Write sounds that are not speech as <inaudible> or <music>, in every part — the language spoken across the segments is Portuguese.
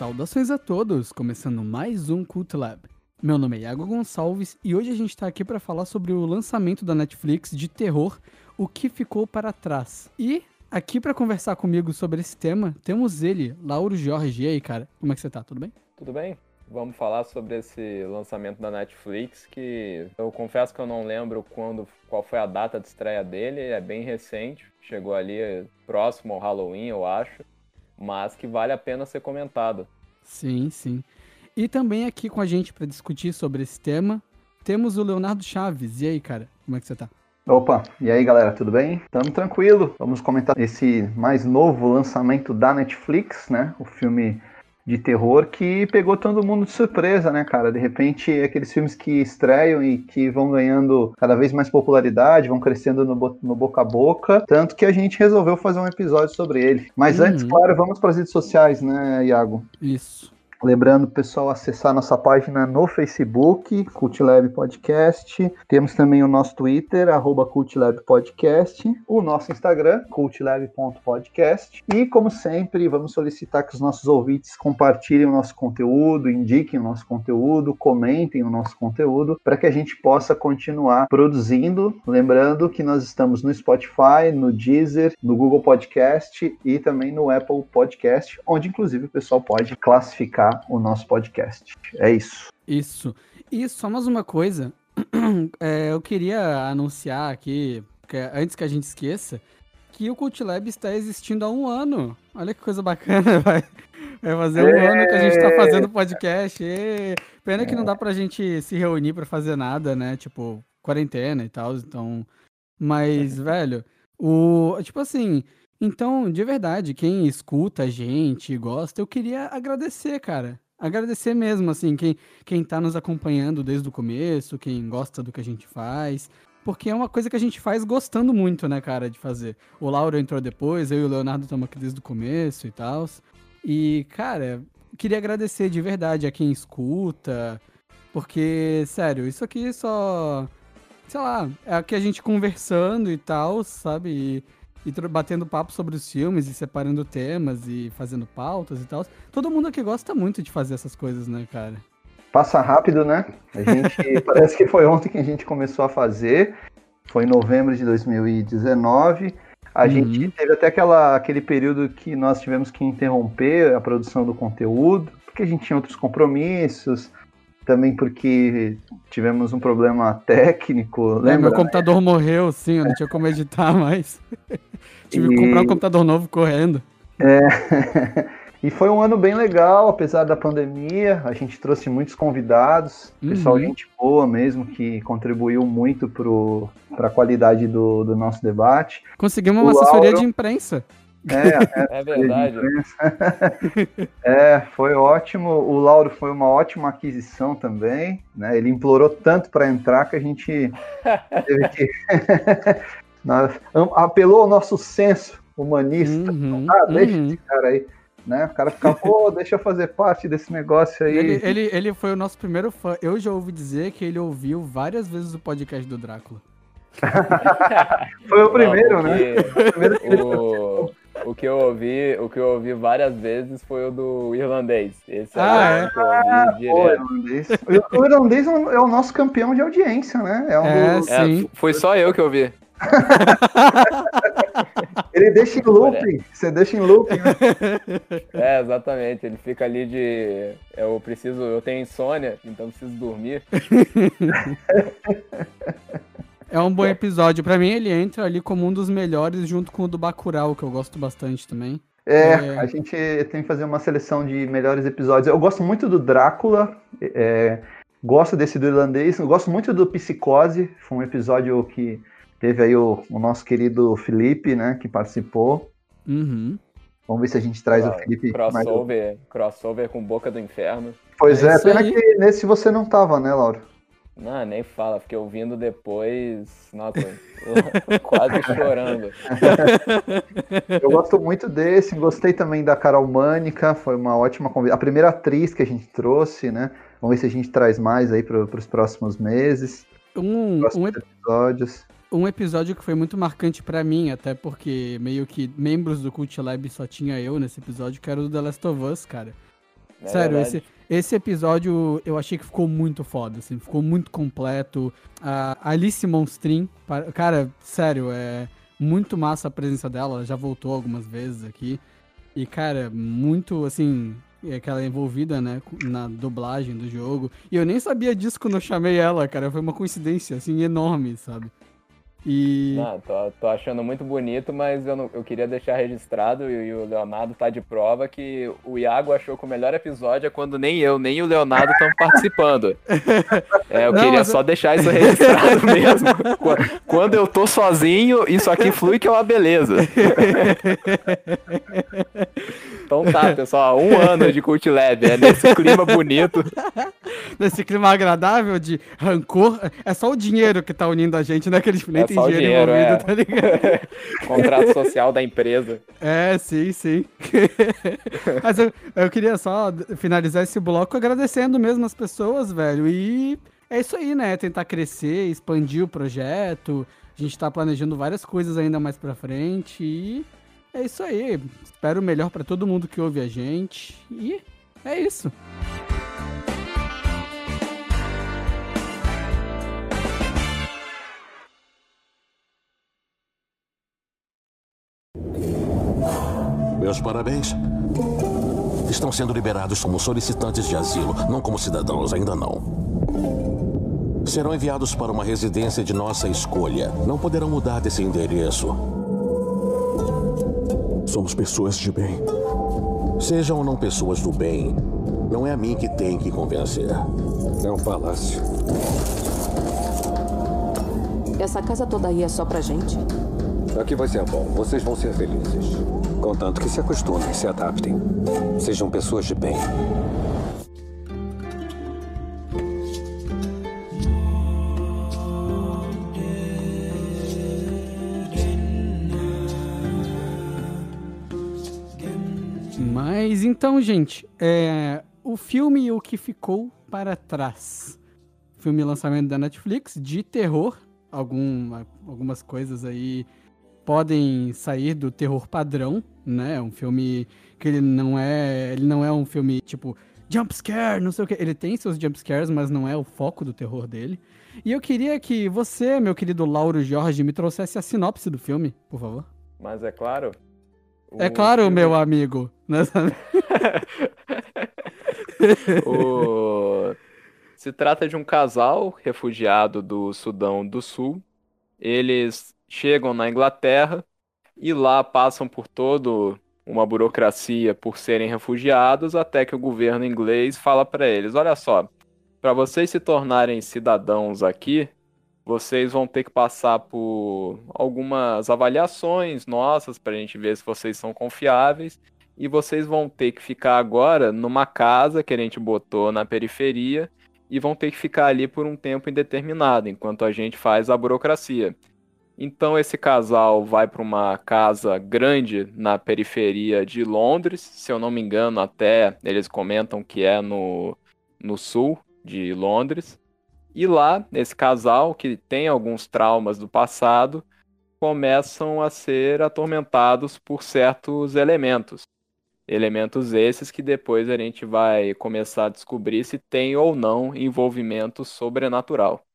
Saudações a todos, começando mais um Cult Lab. Meu nome é Iago Gonçalves e hoje a gente está aqui para falar sobre o lançamento da Netflix de terror O que Ficou para Trás. E aqui para conversar comigo sobre esse tema, temos ele, Lauro Jorge. E aí, cara, como é que você tá? Tudo bem? Tudo bem? Vamos falar sobre esse lançamento da Netflix, que eu confesso que eu não lembro quando, qual foi a data de estreia dele, é bem recente, chegou ali próximo ao Halloween, eu acho, mas que vale a pena ser comentado. Sim, sim. E também aqui com a gente para discutir sobre esse tema, temos o Leonardo Chaves. E aí, cara, como é que você tá? Opa, e aí galera, tudo bem? Tamo tranquilo. Vamos comentar esse mais novo lançamento da Netflix, né? O filme de terror que pegou todo mundo de surpresa, né, cara? De repente, aqueles filmes que estreiam e que vão ganhando cada vez mais popularidade, vão crescendo no, no boca a boca, tanto que a gente resolveu fazer um episódio sobre ele. Mas uhum. antes, claro, vamos para as redes sociais, né, Iago? Isso. Lembrando, pessoal, acessar nossa página no Facebook, CultLab Podcast. Temos também o nosso Twitter, arroba CultLab Podcast. O nosso Instagram, cultlab.podcast. E, como sempre, vamos solicitar que os nossos ouvintes compartilhem o nosso conteúdo, indiquem o nosso conteúdo, comentem o nosso conteúdo, para que a gente possa continuar produzindo. Lembrando que nós estamos no Spotify, no Deezer, no Google Podcast e também no Apple Podcast, onde, inclusive, o pessoal pode classificar o nosso podcast. É isso. Isso. E só mais uma coisa. <clears throat> É, eu queria anunciar aqui, antes que a gente esqueça, que o Cult Lab está existindo há um ano. Olha que coisa bacana, <laughs> vai. Vai fazer um é... ano que a gente está fazendo podcast. E... Pena é... que não dá pra gente se reunir para fazer nada, né? Tipo, quarentena e tal, então... Mas, velho, o... Tipo assim, então, de verdade, quem escuta a gente, gosta, eu queria agradecer, cara. Agradecer mesmo, assim, quem, quem tá nos acompanhando desde o começo, quem gosta do que a gente faz. Porque é uma coisa que a gente faz gostando muito, né, cara, de fazer. O Lauro entrou depois, eu e o Leonardo estamos aqui desde o começo e tal. E, cara, queria agradecer de verdade a quem escuta. Porque, sério, isso aqui só. Sei lá, é aqui a gente conversando e tal, sabe? E e batendo papo sobre os filmes e separando temas e fazendo pautas e tal. Todo mundo aqui gosta muito de fazer essas coisas, né, cara? Passa rápido, né? A gente <laughs> parece que foi ontem que a gente começou a fazer. Foi em novembro de 2019. A uhum. gente teve até aquela, aquele período que nós tivemos que interromper a produção do conteúdo, porque a gente tinha outros compromissos, também porque tivemos um problema técnico. Lembra? É, meu computador morreu, sim, eu não tinha como editar mais. <laughs> Tive e... que comprar um computador novo correndo. É. <laughs> e foi um ano bem legal, apesar da pandemia. A gente trouxe muitos convidados, uhum. pessoal gente boa mesmo, que contribuiu muito para a qualidade do, do nosso debate. Conseguimos uma o assessoria de imprensa. <laughs> É, é, é verdade. É, foi ótimo. O Lauro foi uma ótima aquisição também. Né? Ele implorou tanto para entrar que a gente teve que. <laughs> apelou ao nosso senso humanista. Uhum, ah, deixa uhum. esse cara aí. Né? O cara fica, pô, deixa eu fazer parte desse negócio aí. Ele, ele, ele foi o nosso primeiro fã. Eu já ouvi dizer que ele ouviu várias vezes o podcast do Drácula. <laughs> foi o primeiro, Não, né? O primeiro o, o que eu ouvi, o que eu ouvi várias vezes foi o do irlandês. Esse ah, é? Ah, pô, irlandês. O irlandês é, é o nosso campeão de audiência, né? É, um é, do... é foi só eu que ouvi. <laughs> ele deixa em looping, você deixa em looping. Né? <laughs> É, exatamente. Ele fica ali de. Eu preciso. Eu tenho insônia, então preciso dormir. <laughs> É um bom episódio. Para mim, ele entra ali como um dos melhores, junto com o do Bacurau, que eu gosto bastante também. É, é, a gente tem que fazer uma seleção de melhores episódios. Eu gosto muito do Drácula, é, gosto desse do irlandês, gosto muito do Psicose, foi um episódio que teve aí o, o nosso querido Felipe, né, que participou. Uhum. Vamos ver se a gente traz ah, o Felipe. Crossover, mais... crossover com Boca do Inferno. Pois é, é pena aí. que nesse você não tava, né, Laura? Não, nem fala, fiquei ouvindo depois. Nossa, <laughs> quase chorando. <laughs> Eu gosto muito desse, gostei também da Carol Mânica, foi uma ótima conversa. A primeira atriz que a gente trouxe, né? Vamos ver se a gente traz mais aí para os próximos meses. Um, um episódios. Um episódio que foi muito marcante para mim, até porque meio que membros do Cult Lab só tinha eu nesse episódio, que era o The Last of Us, cara. É Sério, esse, esse episódio eu achei que ficou muito foda, assim, ficou muito completo. A Alice Monstrin, cara, sério, é muito massa a presença dela, já voltou algumas vezes aqui. E, cara, muito, assim, aquela envolvida, né, na dublagem do jogo. E eu nem sabia disso quando eu chamei ela, cara, foi uma coincidência, assim, enorme, sabe? E. Não, tô, tô achando muito bonito, mas eu, não, eu queria deixar registrado, e, e, o Leonardo tá de prova, que o Iago achou que o melhor episódio é quando nem eu, nem o Leonardo estão participando. <laughs> É, eu não, queria só deixar isso registrado <laughs> mesmo. Quando eu tô sozinho, isso aqui flui que é uma beleza. <laughs> Então tá, pessoal, um ano de Cult Lab, é nesse clima bonito. Nesse clima agradável de rancor. É só o dinheiro que tá unindo a gente, né? Que eles nem é tem dinheiro, dinheiro é. tá? <laughs> Contrato social da empresa. É, sim, sim. <laughs> Mas eu, eu queria só finalizar esse bloco agradecendo mesmo as pessoas, velho. E é isso aí, né? Tentar crescer, expandir o projeto. A gente tá planejando várias coisas ainda mais pra frente e é isso aí. Espero o melhor para todo mundo que ouve a gente. E é isso. Meus parabéns. Estão sendo liberados como solicitantes de asilo, não como cidadãos, ainda não. Serão enviados para uma residência de nossa escolha. Não poderão mudar desse endereço. Somos pessoas de bem. Sejam ou não pessoas do bem, não é a mim que tem que convencer. É um palácio. Essa casa toda aí é só pra gente? Aqui vai ser bom. Vocês vão ser felizes. Contanto que se acostumem, se adaptem. Sejam pessoas de bem. Mas então, gente, é, o filme O que ficou para trás. Filme lançamento da Netflix de terror. Algum, algumas coisas aí podem sair do terror padrão, né? Um filme que ele não é, ele não é um filme tipo jump scare, não sei o que. Ele tem seus jump scares, mas não é o foco do terror dele. E eu queria que você, meu querido Lauro Jorge, me trouxesse a sinopse do filme, por favor. Mas é claro, é claro, filme... meu amigo. <laughs> o... Se trata de um casal refugiado do Sudão do Sul. Eles chegam na Inglaterra e lá passam por todo uma burocracia por serem refugiados, até que o governo inglês fala para eles: olha só, para vocês se tornarem cidadãos aqui, vocês vão ter que passar por algumas avaliações nossas para a gente ver se vocês são confiáveis. E vocês vão ter que ficar agora numa casa que a gente botou na periferia e vão ter que ficar ali por um tempo indeterminado, enquanto a gente faz a burocracia. Então esse casal vai para uma casa grande na periferia de Londres, se eu não me engano, até eles comentam que é no, no sul de Londres. E lá, esse casal, que tem alguns traumas do passado, começam a ser atormentados por certos elementos. Elementos esses que depois a gente vai começar a descobrir se tem ou não envolvimento sobrenatural.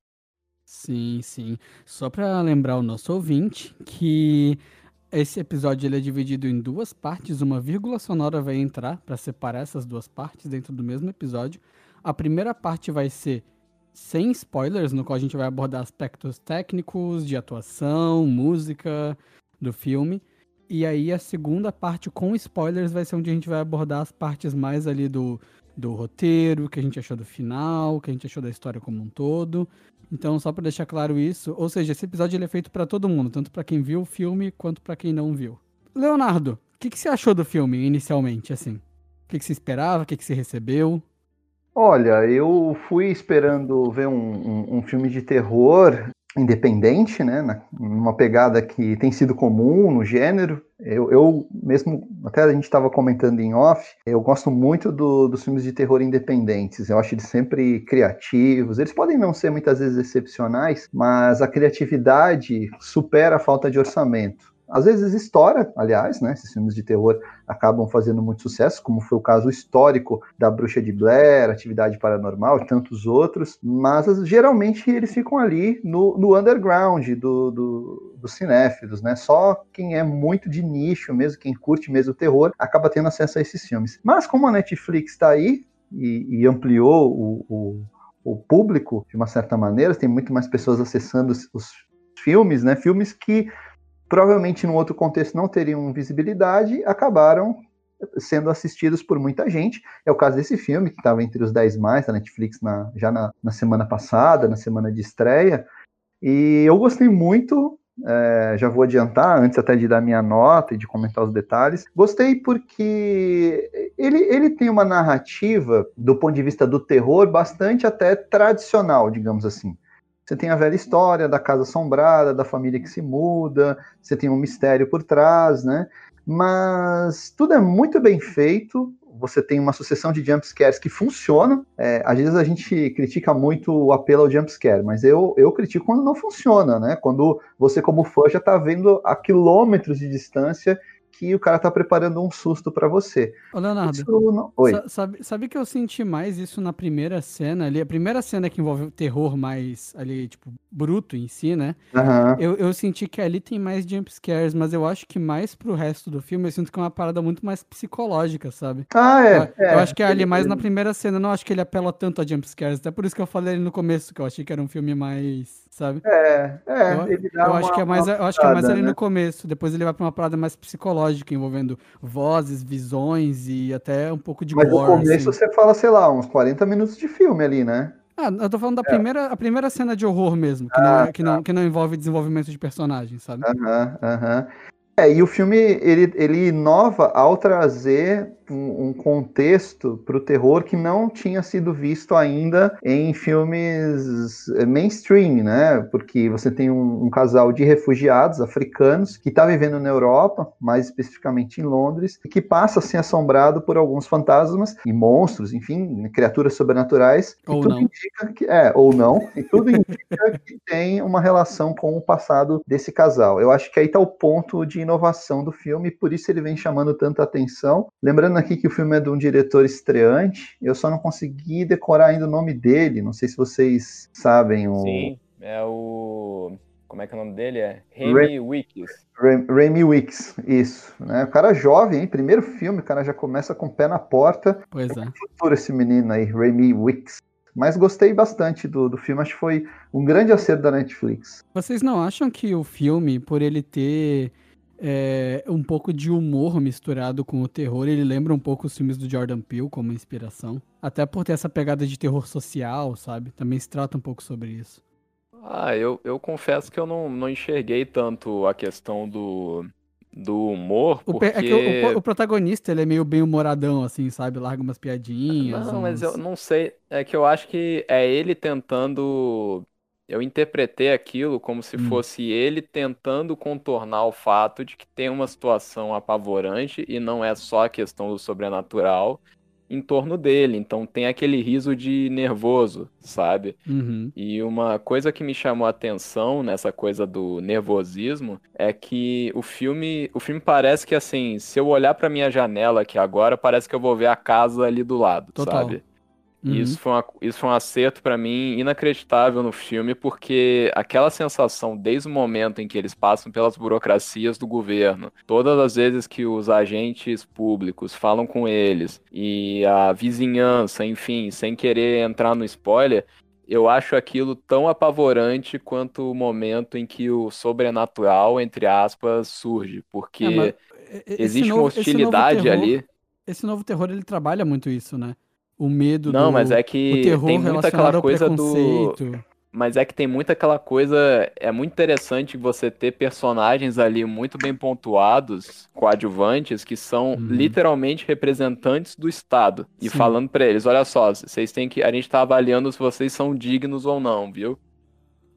Sim, sim. Só para lembrar o nosso ouvinte que esse episódio ele é dividido em duas partes, uma vírgula sonora vai entrar para separar essas duas partes dentro do mesmo episódio. A primeira parte vai ser sem spoilers, no qual a gente vai abordar aspectos técnicos, de atuação, música do filme. E aí a segunda parte com spoilers vai ser onde a gente vai abordar as partes mais ali do, do roteiro, que a gente achou do final, que a gente achou da história como um todo. Então, só para deixar claro isso, ou seja, esse episódio ele é feito para todo mundo, tanto para quem viu o filme quanto para quem não viu. Leonardo, o que, que você achou do filme inicialmente, assim? O que, que você esperava? O que, que você recebeu? Olha, eu fui esperando ver um, um, um filme de terror independente, né, numa pegada que tem sido comum no gênero. Eu, eu mesmo, até a gente estava comentando em off, eu gosto muito do, dos filmes de terror independentes. Eu acho eles sempre criativos. Eles podem não ser muitas vezes excepcionais, mas a criatividade supera a falta de orçamento. Às vezes estoura, aliás, né? Esses filmes de terror acabam fazendo muito sucesso, como foi o caso histórico da Bruxa de Blair, Atividade Paranormal e tantos outros, mas geralmente eles ficam ali no, no underground do, do, dos cinéfilos, né? Só quem é muito de nicho mesmo, quem curte mesmo o terror, acaba tendo acesso a esses filmes. Mas como a Netflix está aí e, e ampliou o, o o público, de uma certa maneira, tem muito mais pessoas acessando os, os filmes, né? Filmes que provavelmente num outro contexto não teriam visibilidade, acabaram sendo assistidos por muita gente. É o caso desse filme, que estava entre os 10 mais da Netflix na, já na, na, semana passada, na semana de estreia. E eu gostei muito, é, já vou adiantar, antes até de dar minha nota e de comentar os detalhes. Gostei porque ele, ele tem uma narrativa, do ponto de vista do terror, bastante até tradicional, digamos assim. Você tem a velha história da casa assombrada, da família que se muda, você tem um mistério por trás, né? Mas tudo é muito bem feito. Você tem uma sucessão de jumpscares que funciona. É, às vezes a gente critica muito o apelo ao jumpscare, mas eu, eu critico quando não funciona, né? Quando você, como fã, já está vendo a quilômetros de distância que o cara tá preparando um susto para você. Ô, Leonardo, não... Oi. Sabe, sabe que eu senti mais isso na primeira cena ali? A primeira cena que envolve o terror mais ali, tipo, bruto em si, né? Uhum. Eu, eu senti que ali tem mais jumpscares, mas eu acho que mais pro resto do filme eu sinto que é uma parada muito mais psicológica, sabe? Ah, é. Eu, é, eu acho que é ali mais na primeira cena, não acho que ele apela tanto a jumpscares. Até por isso que eu falei ali no começo, que eu achei que era um filme mais sabe? É, é. Eu, eu uma, acho que é mais, eu acho que é mais ali né? no começo. Depois ele vai pra uma parada mais psicológica, envolvendo vozes, visões e até um pouco de Mas gore, no começo assim. você fala, sei lá, uns 40 minutos de filme ali, né? Ah, eu tô falando da é. primeira, a primeira cena de horror mesmo, que, ah, não, é, que, tá. não, que não envolve desenvolvimento de personagem, sabe? Aham, aham. É, e o filme ele, ele inova ao trazer um, um contexto para o terror que não tinha sido visto ainda em filmes eh, mainstream, né? Porque você tem um, um casal de refugiados africanos que está vivendo na Europa, mais especificamente em Londres, e que passa a ser assombrado por alguns fantasmas e monstros, enfim, criaturas sobrenaturais. Ou tudo não. indica que é, ou não, e tudo indica que tem uma relação com o passado desse casal. Eu acho que aí está o ponto de inovação do filme, e por isso ele vem chamando tanta atenção. Lembrando aqui que o filme é de um diretor estreante, eu só não consegui decorar ainda o nome dele, não sei se vocês sabem. O... Sim, é o. Como é que é o nome dele? É Remy Wicks. Remy Wicks, isso. Né? O cara jovem, hein? Primeiro filme, o cara já começa com o pé na porta. Pois é. Futuro esse menino aí, Remy Wicks. Mas gostei bastante do, do filme, acho que foi um grande acerto da Netflix. Vocês não acham que o filme, por ele ter é, um pouco de humor misturado com o terror. Ele lembra um pouco os filmes do Jordan Peele como inspiração. Até por ter essa pegada de terror social, sabe? Também se trata um pouco sobre isso. Ah, eu, eu confesso que eu não, não enxerguei tanto a questão do, do humor, porque... O, é que o, o, protagonista, ele é meio bem humoradão, assim, sabe? Larga umas piadinhas. Não, uns... mas eu não sei. É que eu acho que é ele tentando eu interpretei aquilo como se hum. fosse ele tentando contornar o fato de que tem uma situação apavorante e não é só a questão do sobrenatural em torno dele. Então tem aquele riso de nervoso, sabe? Uhum. E uma coisa que me chamou a atenção nessa coisa do nervosismo é que o filme, o filme parece que assim, se eu olhar para minha janela aqui agora, parece que eu vou ver a casa ali do lado, Total. sabe? Uhum. Isso, foi uma, isso foi um acerto para mim inacreditável no filme, porque aquela sensação, desde o momento em que eles passam pelas burocracias do governo, todas as vezes que os agentes públicos falam com eles e a vizinhança, enfim, sem querer entrar no spoiler, eu acho aquilo tão apavorante quanto o momento em que o sobrenatural, entre aspas, surge, porque é, existe novo, uma hostilidade terror, ali. Esse novo terror ele trabalha muito isso, né? O medo Não, do, mas é que tem muita aquela coisa do mas é que tem muita aquela coisa, é muito interessante você ter personagens ali muito bem pontuados, coadjuvantes, que são uhum. literalmente representantes do Estado. E Sim. falando para eles, olha só, vocês têm que. A gente tá avaliando se vocês são dignos ou não, viu?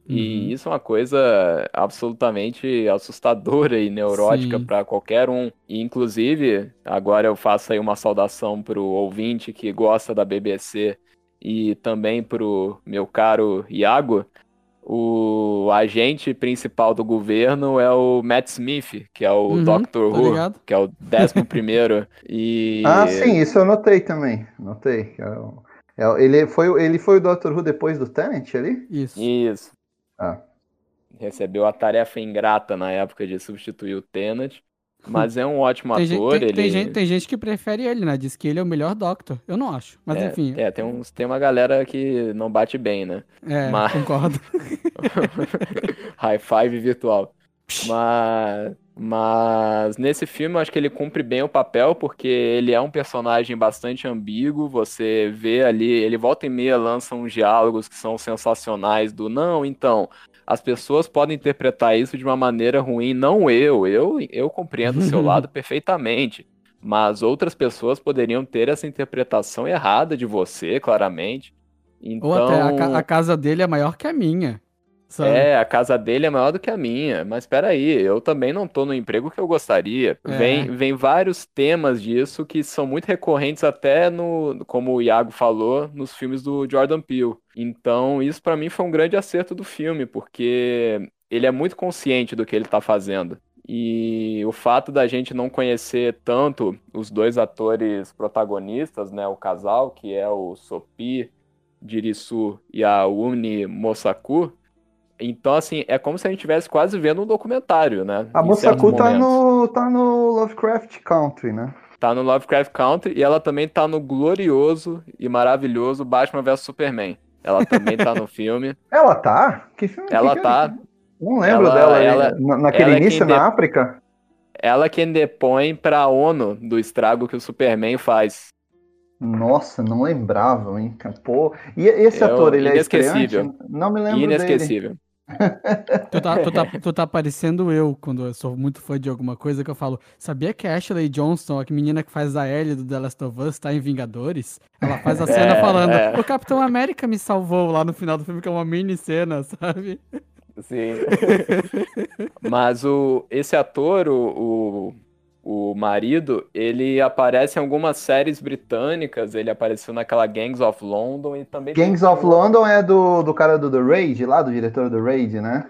E uhum. isso é uma coisa absolutamente assustadora e neurótica para qualquer um. E, inclusive, agora eu faço aí uma saudação pro ouvinte que gosta da BBC e também pro meu caro Iago. o agente principal do governo é o Matt Smith, que é o Uhum, Doctor tô Who, ligado. que é o décimo primeiro. <laughs> E Ah, sim, isso eu notei também. Notei. É é- ele, foi, ele foi o Doctor Who depois do Tenet ali? Isso. Isso. Ah. Recebeu a tarefa ingrata na época de substituir o Tennant. Mas é um <laughs> ótimo Tem, gente, ator. tem, ele... tem gente, tem gente que prefere ele, né? Diz que ele é o melhor Doctor. Eu não acho. Mas é, enfim. é, tem, uns, tem uma galera que não bate bem, né? É, mas- concordo. <laughs> High five virtual. <laughs> Mas, mas nesse filme eu acho que ele cumpre bem o papel, porque ele é um personagem bastante ambíguo. Você vê ali, ele volta e meia lança uns diálogos que são sensacionais do não, então. As pessoas podem interpretar isso de uma maneira ruim, não eu. Eu, eu compreendo o seu <laughs> lado perfeitamente. Mas outras pessoas poderiam ter essa interpretação errada de você, claramente. Então, Ou até a, ca- a casa dele é maior que a minha. Sabe? é, a casa dele é maior do que a minha, mas peraí, eu também não tô no emprego que eu gostaria. É. Vem, vem vários temas disso que são muito recorrentes até no, como o Iago falou, nos filmes do Jordan Peele. Então, isso pra mim foi um grande acerto do filme, porque ele é muito consciente do que ele tá fazendo. E o fato da gente não conhecer tanto os dois atores protagonistas, né, o casal, que é o Sopi Jirisu e a Uni Mosaku, então, assim, é como se a gente estivesse quase vendo um documentário, né? A certos Mosaku tá no, tá no Lovecraft Country, né? Tá no Lovecraft Country e ela também tá no glorioso e maravilhoso Batman vs Superman. Ela também tá no <laughs> filme. Ela tá? Que filme Ela que tá. Não lembro Ela- dela. ela- Na- naquele ela é início na de- África? Ela quem depõe pra ONU do estrago que o Superman faz. Nossa, não lembrava, hein? Pô. E esse É o ator, ele é inesquecível. estreante? Não me lembro dele. Tu tá, tu, tá, <laughs> tu tá parecendo eu quando eu sou muito fã de alguma coisa que eu falo. Sabia que a Ashley Johnson, a menina que faz a Ellie do The Last of Us, tá em Vingadores? Ela faz a cena É, falando: é. O Capitão América me salvou lá no final do filme, que é uma mini cena, sabe? Sim. <laughs> Mas o, esse ator, o, o, o marido, ele aparece em algumas séries britânicas. Ele apareceu naquela Gangs of London e também. Gangs um- of London é do, do cara do The Raid, lá, do diretor do Raid, né?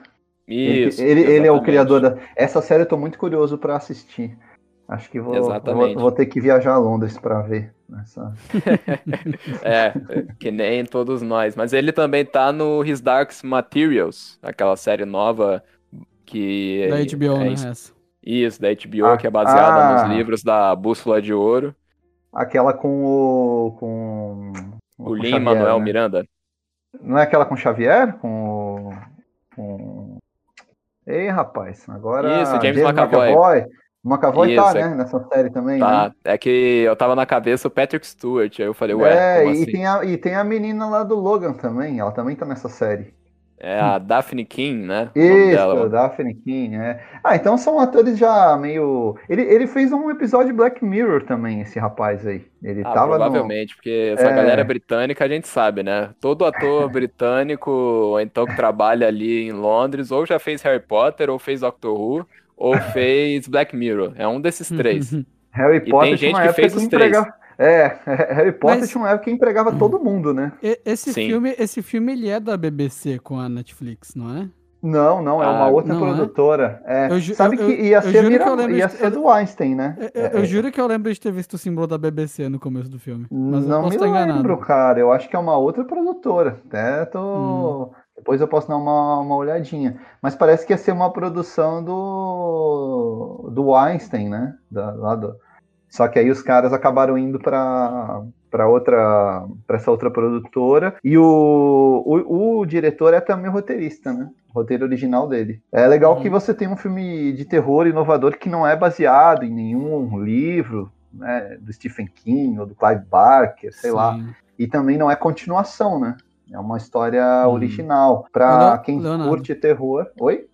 Ele- Isso. ele, ele é o criador da. Essa série eu tô muito curioso pra assistir. Acho que vou, vou, vou ter que viajar a Londres pra ver. Essa... <laughs> É, que nem todos nós. Mas ele também tá no His Dark Materials, aquela série nova que. Da HBO, é né? Essa. Isso, da HBO, Ah, que é baseada ah. nos livros da Bússola de Ouro. Aquela com o. Com, O com Xavier, Manuel né? Miranda. Não é aquela com Xavier? Com. o- com... Ei, rapaz, agora. Isso, James McAvoy. McAvoy tá, Isso, é- né? Nessa série também, né? Tá, é que eu tava na cabeça o Patrick Stewart, aí eu falei, ué, é, e, assim? tem a, e tem a menina lá do Logan também, ela também tá nessa série. É a Daphne King, né? Isso. Daphne King, é. Ah, então são atores já meio. Ele, ele fez um episódio de Black Mirror também, esse rapaz aí. Ele Ah, tava no. provavelmente, porque essa É. galera britânica a gente sabe, né? Todo ator <laughs> britânico, ou então que trabalha ali em Londres, ou já fez Harry Potter, ou fez Doctor Who, ou <laughs> fez Black Mirror. É um desses três. Harry E Potter tem tinha gente que fez que os empregava. É, Harry Potter Mas- tinha uma época que empregava todo mundo, né? E- Esse Sim. filme, esse filme ele é da BBC com a Netflix, não é? Não, não, é uma Ah, outra não é? produtora. É, Eu ju- sabe eu- que eu- ia eu ser, que Mira- eu lembro ia de- ser do Einstein, né? Eu, eu- eu juro que eu lembro de ter visto o símbolo da BBC no começo do filme. Mas eu Não posso me lembro, cara. Eu acho que é uma outra produtora. Até tô. Hum. Depois eu posso dar uma, uma olhadinha. Mas parece que ia ser uma produção do, do Einstein, né? Da, lá do... Só que aí os caras acabaram indo para para outra para essa outra produtora e o, o, o diretor é também roteirista, né? O roteiro original dele. É legal Uhum. que você tem um filme de terror inovador que não é baseado em nenhum livro, né, do Stephen King ou do Clive Barker, sei lá. Sim. E também não é continuação, né? É uma história Hum. original. Pra Leo- quem Leonardo. curte terror. Oi?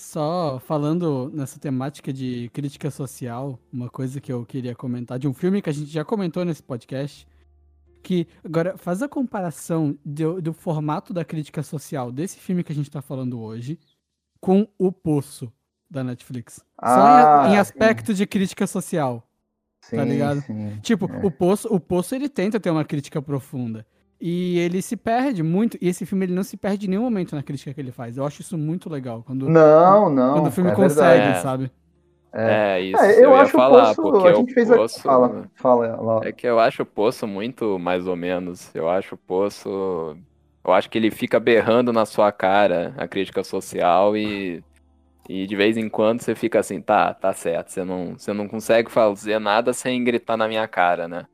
Só falando nessa temática de crítica social, uma coisa que eu queria comentar de um filme que a gente já comentou nesse podcast, que agora faz a comparação do, do formato da crítica social desse filme que a gente tá falando hoje com O Poço da Netflix. Só Ah, em, em sim. aspecto de crítica social. Sim, Tá ligado? sim. Tipo, É. o Poço, o Poço ele tenta ter uma crítica profunda. E ele se perde muito. E esse filme ele não se perde em nenhum momento na crítica que ele faz. Eu acho isso muito legal. Quando, Não, não. quando o filme é consegue, verdade. sabe? É, isso. É, eu, eu, ia acho falar, o Poço, porque a gente o fez Poço... a... Fala, fala, Laura. É que eu acho o Poço muito mais ou menos. Eu acho o Poço. Eu acho que ele fica berrando na sua cara a crítica social e. E de vez em quando você fica assim, tá, tá certo. Você não, você não consegue fazer nada sem gritar na minha cara, né?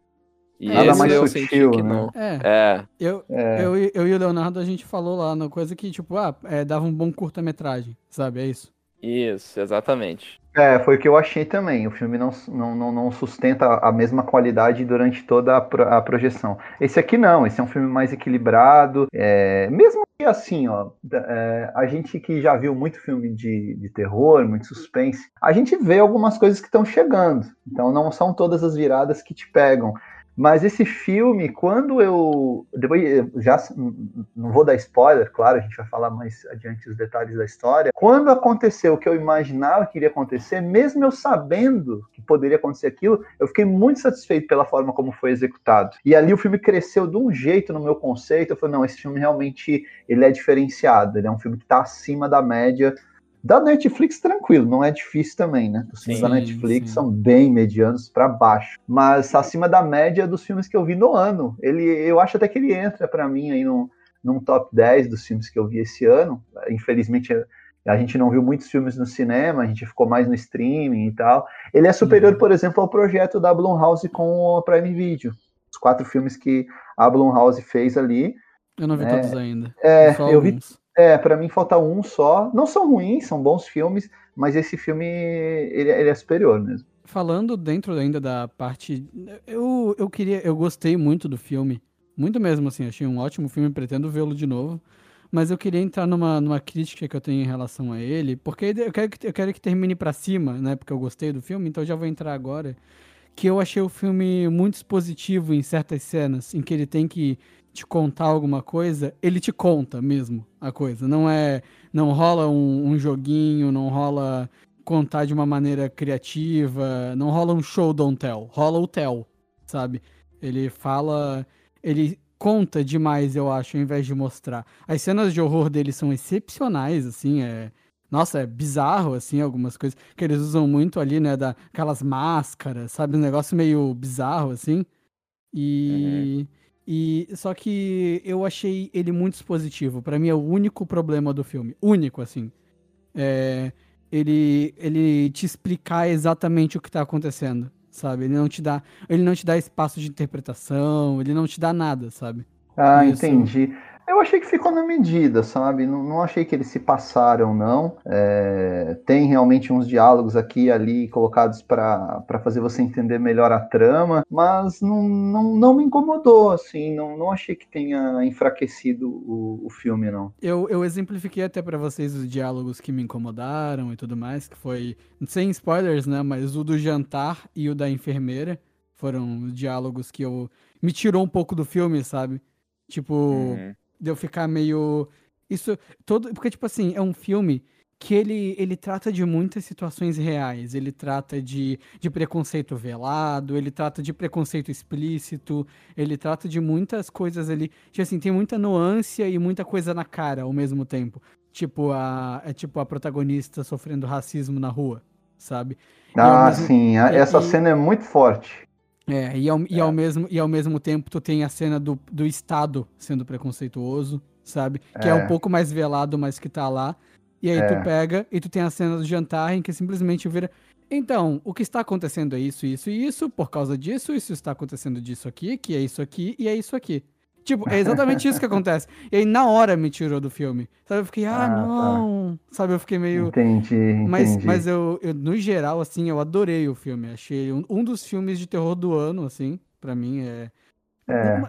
E Nada mais eu sutil, senti que né? não. É. É, Eu, É. eu, e- eu e o Leonardo, a gente falou lá na coisa que, tipo, ah, é, dava um bom curta-metragem, sabe? É isso. isso, exatamente. É, foi o que eu achei também. O filme não, não, não, não sustenta a mesma qualidade durante toda a, pro- a projeção. Esse aqui não, esse é um filme mais equilibrado. é, mesmo que assim, ó, é, a gente que já viu muito filme de, de terror, muito suspense, a gente vê algumas coisas que estão chegando. Então não são todas as viradas que te pegam. Mas esse filme, quando eu. Depois, já não vou dar spoiler, claro, a gente vai falar mais adiante os detalhes da história. Quando aconteceu o que eu imaginava que iria acontecer, mesmo eu sabendo que poderia acontecer aquilo, eu fiquei muito satisfeito pela forma como foi executado. E ali o filme cresceu de um jeito no meu conceito. Eu falei, não, esse filme realmente ele é diferenciado. Ele é um filme que está acima da média. Da Netflix, tranquilo, não é difícil também, né? Os filmes Sim, da Netflix sim. são bem medianos para baixo, mas acima da média dos filmes que eu vi no ano. Ele, eu acho até que ele entra para mim aí num, num top 10 dos filmes que eu vi esse ano. Infelizmente, a gente não viu muitos filmes no cinema, a gente ficou mais no streaming e tal. Ele é superior, Uhum. por exemplo, ao projeto da Blumhouse com a Prime Video. Os quatro filmes que a Blumhouse fez ali. Eu não vi É, todos ainda. é, eu vi-. É, para mim falta um só. Não são ruins, são bons filmes, mas esse filme ele, ele é superior mesmo. Falando dentro ainda da parte. Eu, eu queria. Eu gostei muito do filme. Muito mesmo, assim. Achei um ótimo filme, pretendo vê-lo de novo. Mas eu queria entrar numa, numa crítica que eu tenho em relação a ele. Porque eu quero, que, eu quero que termine pra cima, né? Porque eu gostei do filme, então já vou entrar agora. Que eu achei o filme muito expositivo em certas cenas, em que ele tem que te contar alguma coisa, ele te conta mesmo a coisa. Não é. Não rola um, um joguinho, não rola contar de uma maneira criativa, não rola um show don't tell, rola o tell, sabe? Ele fala, ele conta demais, eu acho, ao invés de mostrar. As cenas de horror dele são excepcionais, assim, é nossa, é bizarro, assim, algumas coisas que eles usam muito ali, né, da, aquelas máscaras, sabe, um negócio meio bizarro, assim. E, e só que eu achei ele muito expositivo. Pra mim é o único problema do filme, único, assim. É, ele, ele te explicar exatamente o que tá acontecendo, sabe? Ele não te dá, ele não te dá espaço de interpretação, ele não te dá nada, sabe? Ah, Isso. entendi. Eu achei que ficou na medida, sabe? Não, não achei que eles se passaram, não. É, tem realmente uns diálogos aqui e ali colocados para fazer você entender melhor a trama, mas não, não, não me incomodou, assim. Não, não achei que tenha enfraquecido o, o filme, não. Eu, eu exemplifiquei até pra vocês os diálogos que me incomodaram e tudo mais, que foi, sem spoilers, né, mas o do jantar e o da enfermeira foram diálogos que eu me tirou um pouco do filme, sabe? Tipo, Uhum. De eu ficar meio isso todo, porque tipo assim, é um filme que ele, ele trata de muitas situações reais. Ele trata de, de preconceito velado, ele trata de preconceito explícito, ele trata de muitas coisas ali. Tipo assim, tem muita nuance e muita coisa na cara ao mesmo tempo. Tipo a, é tipo a protagonista sofrendo racismo na rua, sabe? Ah, sim. e- Essa e- cena é muito forte. É, e ao, e, ao mesmo, e ao mesmo tempo tu tem a cena do, do Estado sendo preconceituoso, sabe? Que é. É. um pouco mais velado, mas que tá lá. E aí É. tu pega e tu tem a cena do jantar em que simplesmente vira. Então, o que está acontecendo é isso, isso e isso, por causa disso, isso está acontecendo disso aqui, que é isso aqui e é isso aqui. Tipo, é exatamente isso que acontece. E aí na hora me tirou do filme. Sabe? Eu fiquei, ah, Ah, tá. não. Sabe? Eu fiquei meio. Entendi, Mas, entendi. mas eu, eu, no geral, assim, eu adorei o filme. Achei um, um dos filmes de terror do ano, assim, pra mim é. É.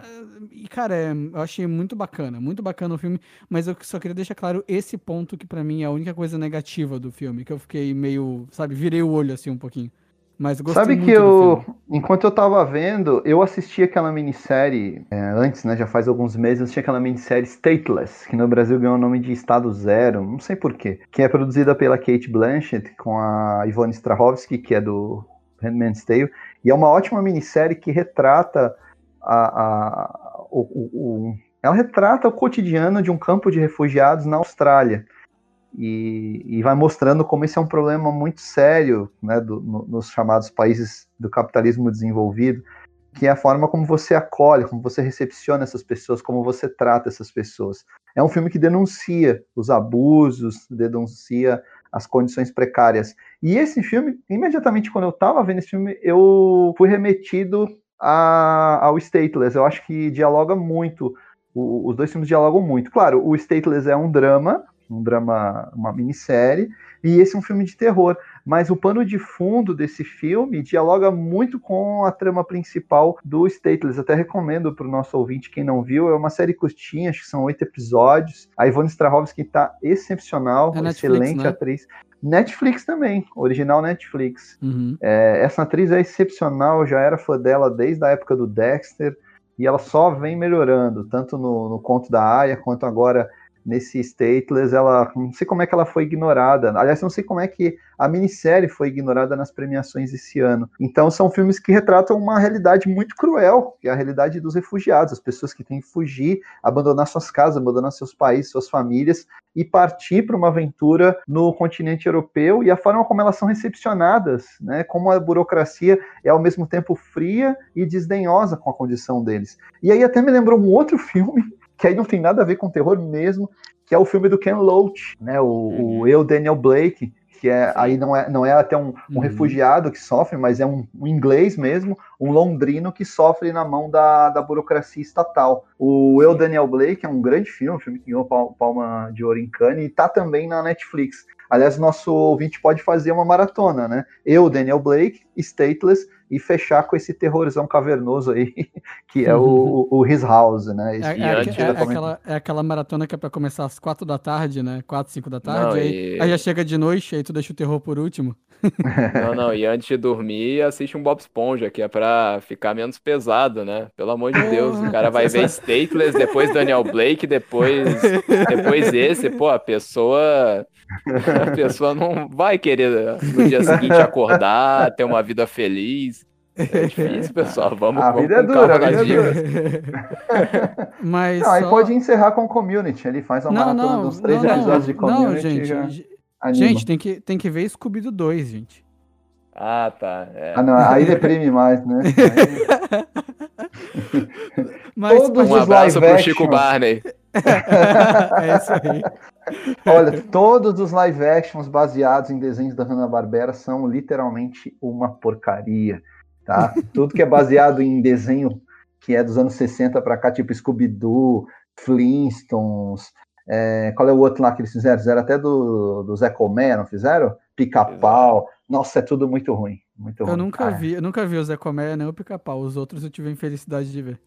E, cara, é, eu achei muito bacana, muito bacana o filme, mas eu só queria deixar claro esse ponto que pra mim é a única coisa negativa do filme, que eu fiquei meio, sabe, virei o olho assim um pouquinho. Mas gostei Sabe que eu, enquanto eu tava vendo, eu assisti aquela minissérie é, antes, né? Já faz alguns meses, eu assisti aquela minissérie Stateless, que no Brasil ganhou o nome de Estado Zero, não sei porquê. Que é produzida pela Kate Blanchett com a Ivone Strahovski, que é do Handmaid's Tale. E é uma ótima minissérie que retrata a, a- o, o, ela retrata o cotidiano de um campo de refugiados na Austrália. E, e vai mostrando como esse é um problema muito sério né, do, no, nos chamados países do capitalismo desenvolvido, que é a forma como você acolhe, como você recepciona essas pessoas, como você trata essas pessoas. É um filme que denuncia os abusos, denuncia as condições precárias. E esse filme, imediatamente quando eu estava vendo esse filme, eu fui remetido a, ao Stateless. Eu acho que dialoga muito, o, os dois filmes dialogam muito. Claro, o Stateless é um drama, um drama, uma minissérie, e esse é um filme de terror. Mas o pano de fundo desse filme dialoga muito com a trama principal do Stateless. Até recomendo para o nosso ouvinte, quem não viu, é uma série curtinha, acho que são oito episódios. A Ivone Strahovski está excepcional, é excelente Netflix, né? atriz. Netflix também, original Netflix. Uhum. É, essa atriz é excepcional, já era fã dela desde a época do Dexter, e ela só vem melhorando, tanto no, no conto da Aya, quanto agora nesse Stateless, ela não sei como é que ela foi ignorada. Aliás, não sei como é que a minissérie foi ignorada nas premiações esse ano. Então, são filmes que retratam uma realidade muito cruel, que é a realidade dos refugiados, as pessoas que têm que fugir, abandonar suas casas, abandonar seus países, suas famílias e partir para uma aventura no continente europeu e a forma como elas são recepcionadas, né? Como a burocracia é ao mesmo tempo fria e desdenhosa com a condição deles. E aí até me lembrou um outro filme que aí não tem nada a ver com terror mesmo, que é o filme do Ken Loach, né? O, uhum. o Eu, Daniel Blake, que é aí não é, não é até um, um uhum. refugiado que sofre, mas é um, um, inglês mesmo, um londrino que sofre na mão da, da burocracia estatal. O Eu, Daniel Blake é um grande filme, um filme que ganhou Palma de Ouro em Cannes e tá também na Netflix. Aliás, nosso ouvinte pode fazer uma maratona, né? Eu, Daniel Blake, Stateless, e fechar com esse terrorzão cavernoso aí, <laughs> que é o, o His House, né? É, é, é, é, aquela, é aquela maratona que é pra começar às quatro da tarde, né? Quatro, cinco da tarde, não, aí, e... aí, já chega de noite, aí tu deixa o terror por último. <laughs> Não, não, e antes de dormir, assiste um Bob Esponja, que é pra ficar menos pesado, né? Pelo amor de Deus, o cara vai ver <laughs> Stateless, depois Daniel Blake, depois, depois esse, pô, a pessoa a pessoa não vai querer no dia seguinte acordar, ter uma vida feliz. É difícil, pessoal. <laughs> Vamos, a vamos vida é dura, a vida é dura. <laughs> Mas não, só... aí pode encerrar com community. Ele faz uma não, maratona não, dos três não, episódios de community. Não, gente, gente tem, que, tem que ver Scooby-Doo 2, gente. Ah, tá. É. Ah, não, aí deprime mais, né? <laughs> Mas, Todos um abraço pro Chico Barney. é isso aí. Olha, todos os live actions baseados em desenhos da Hanna-Barbera são literalmente uma porcaria, tá? Tudo que é baseado em desenho que é dos anos 60 para cá, tipo Scooby-Doo, Flintstones, é, qual é o outro lá que eles fizeram? Fizeram até do, do Zé Comé, não fizeram? Pica-pau. Nossa, é tudo muito ruim. Muito eu ruim. nunca vi, eu nunca vi o Zé Comé nem o Pica-Pau. Os outros eu tive a infelicidade de ver.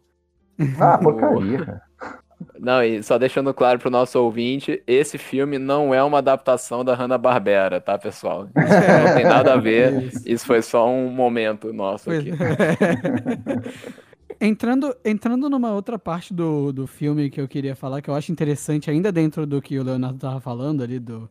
Ah, <laughs> porcaria, cara. Não, e só deixando claro pro nosso ouvinte, esse filme não é uma adaptação da Hanna-Barbera, tá, pessoal? Isso não <laughs> tem nada a ver. Isso. Isso foi só um momento nosso pois aqui. É. <laughs> entrando, entrando numa outra parte do, do filme que eu queria falar, que eu acho interessante, ainda dentro do que o Leonardo tava falando ali, do,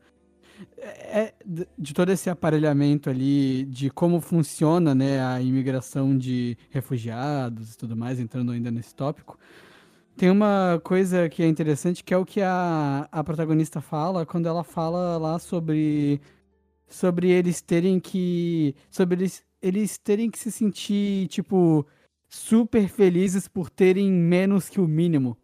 é, de todo esse aparelhamento ali, de como funciona né, a imigração de refugiados e tudo mais, entrando ainda nesse tópico. Tem uma coisa que é interessante, que é o que a, a protagonista fala quando ela fala lá sobre, sobre eles terem que. Sobre eles, eles terem que se sentir, tipo, super felizes por terem menos que o mínimo.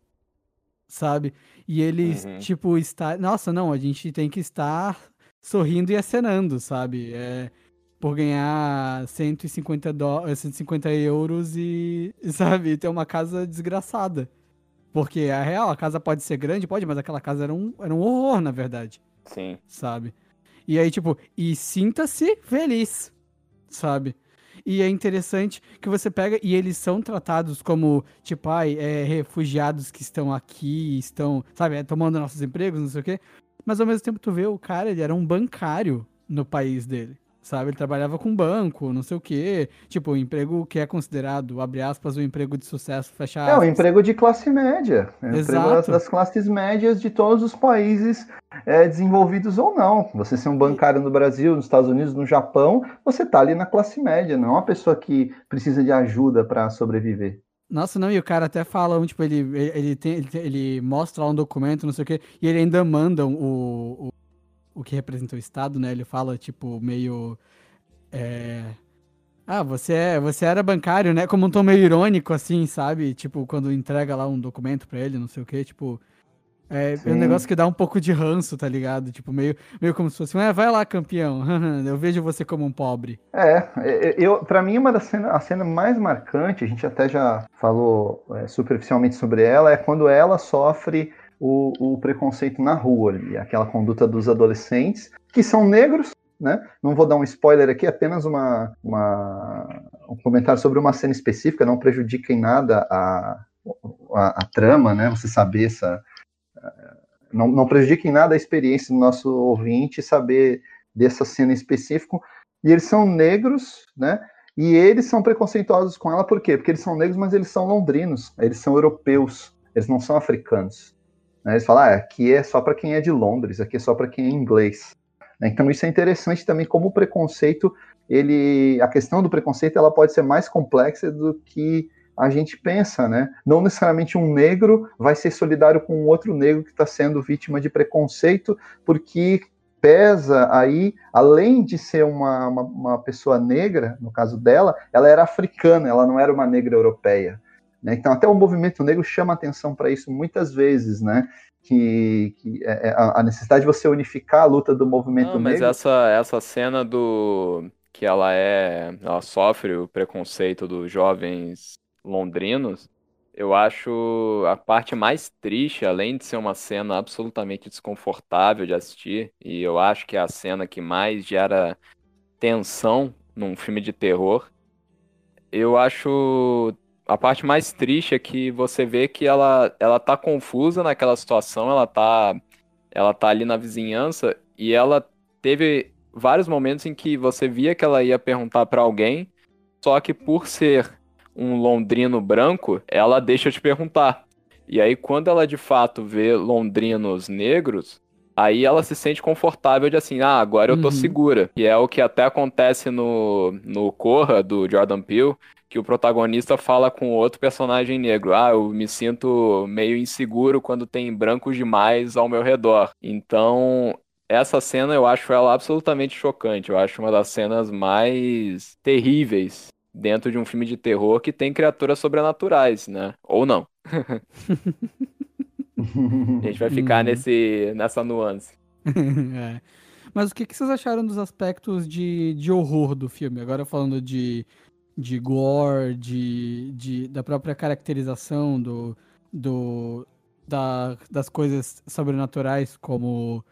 Sabe? E eles, uhum. tipo, estar. Nossa, não, a gente tem que estar sorrindo e acenando, sabe? É, por ganhar 150, do... 150 euros e, <laughs> sabe, ter uma casa desgraçada. Porque a real, a casa pode ser grande, pode, mas aquela casa era um, era um horror, na verdade. Sim. Sabe? E aí, tipo, e sinta-se feliz, sabe? E é interessante que você pega e eles são tratados como, tipo, ai, é, refugiados que estão aqui, estão, sabe, é, tomando nossos empregos, não sei o quê. Mas ao mesmo tempo tu vê o cara, ele era um bancário no país dele sabe? Ele trabalhava com banco, não sei o quê. Tipo, o emprego que é considerado, abre aspas, o um emprego de sucesso, fecha aspas. É, um emprego de classe média. É um Exato. emprego das classes médias de todos os países é, desenvolvidos ou não. Você ser um bancário no Brasil, nos Estados Unidos, no Japão, você tá ali na classe média, não é uma pessoa que precisa de ajuda para sobreviver. Nossa, não, e o cara até fala, tipo, ele, ele, tem, ele, ele mostra lá um documento, não sei o quê, e ele ainda manda o, o, o que representa o Estado, né? Ele fala, tipo, meio. É... Ah, você, é, você era bancário, né? Como um tom meio irônico, assim, sabe? Tipo, quando entrega lá um documento pra ele, não sei o quê, tipo. É, é um negócio que dá um pouco de ranço, tá ligado? Tipo, meio, meio como se fosse, ah, vai lá, campeão, <laughs> eu vejo você como um pobre. É, eu, pra mim, uma das cenas, a cena mais marcante, a gente até já falou é, superficialmente sobre ela, é quando ela sofre o, o preconceito na rua ali, aquela conduta dos adolescentes, que são negros, né? Não vou dar um spoiler aqui, apenas uma, uma, um comentário sobre uma cena específica, não prejudica em nada a, a, a trama, né? Você saber essa. Não, não prejudica em nada a experiência do nosso ouvinte saber dessa cena específica. E eles são negros, né? E eles são preconceituosos com ela, por quê? Porque eles são negros, mas eles são londrinos, eles são europeus, eles não são africanos. Né? Eles falam, ah, aqui é só para quem é de Londres, aqui é só para quem é inglês. Né? Então isso é interessante também como o preconceito, ele, a questão do preconceito, ela pode ser mais complexa do que a gente pensa, né? Não necessariamente um negro vai ser solidário com um outro negro que está sendo vítima de preconceito, porque pesa aí, além de ser uma, uma, uma, pessoa negra, no caso dela, ela era africana, ela não era uma negra europeia. Né? Então, até o movimento negro chama atenção para isso muitas vezes, né? Que, que é, é a necessidade de você unificar a luta do movimento Não, mas negro. Mas essa, essa cena do que ela é, ela sofre o preconceito dos jovens londrinos, eu acho a parte mais triste, além de ser uma cena absolutamente desconfortável de assistir, e eu acho que é a cena que mais gera tensão num filme de terror. Eu acho a parte mais triste é que você vê que ela, ela tá confusa naquela situação, ela tá, ela tá ali na vizinhança e ela teve vários momentos em que você via que ela ia perguntar para alguém, só que por ser um londrino branco, ela deixa de perguntar. E aí quando ela de fato vê londrinos negros, aí ela se sente confortável de assim, ah, agora eu tô uhum. segura. E é o que até acontece no, no Corra, do Jordan Peele, que o protagonista fala com outro personagem negro. Ah, eu me sinto meio inseguro quando tem brancos demais ao meu redor. Então, essa cena eu acho ela absolutamente chocante. Eu acho uma das cenas mais terríveis dentro de um filme de terror que tem criaturas sobrenaturais, né? Ou não. <laughs> <laughs> A gente vai ficar uhum. nesse, nessa nuance. <laughs> é. Mas o que, que vocês acharam dos aspectos de, de horror do filme? Agora falando de de gore, de, de, da própria caracterização do, do, da, das coisas sobrenaturais, como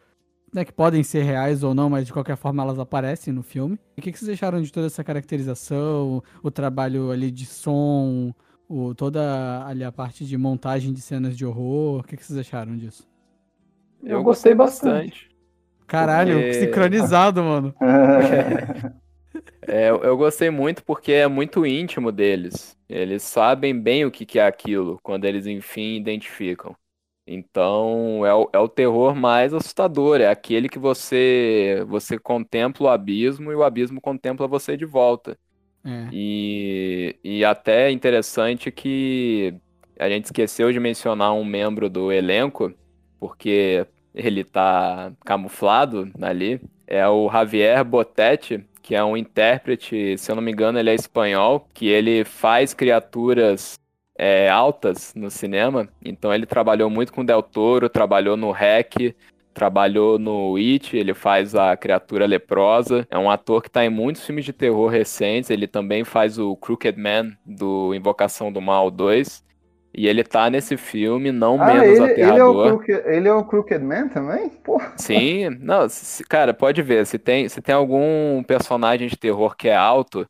né, que podem ser reais ou não, mas de qualquer forma elas aparecem no filme. O que, que vocês acharam de toda essa caracterização, o trabalho ali de som, o, toda ali a parte de montagem de cenas de horror? O que, que vocês acharam disso? Eu gostei bastante. Caralho, porque... sincronizado, mano. <laughs> É, eu gostei muito porque é muito íntimo deles. Eles sabem bem o que é aquilo quando eles enfim identificam. Então é o, é o terror mais assustador, é aquele que você você contempla o abismo e o abismo contempla você de volta. É. E, e até é interessante que a gente esqueceu de mencionar um membro do elenco, porque ele tá camuflado ali. É o Javier Botetti, que é um intérprete, se eu não me engano, ele é espanhol, que ele faz criaturas é, altas no cinema. Então ele trabalhou muito com Del Toro, trabalhou no Hack, trabalhou no It, ele faz a criatura leprosa. É um ator que está em muitos filmes de terror recentes. Ele também faz o Crooked Man do Invocação do Mal 2. E ele tá nesse filme, não ah, menos ele, aterrador. Ele é, o Crooked, ele é o Crooked Man também? Porra. Sim, não, se, cara, pode ver, se tem, se tem algum personagem de terror que é alto,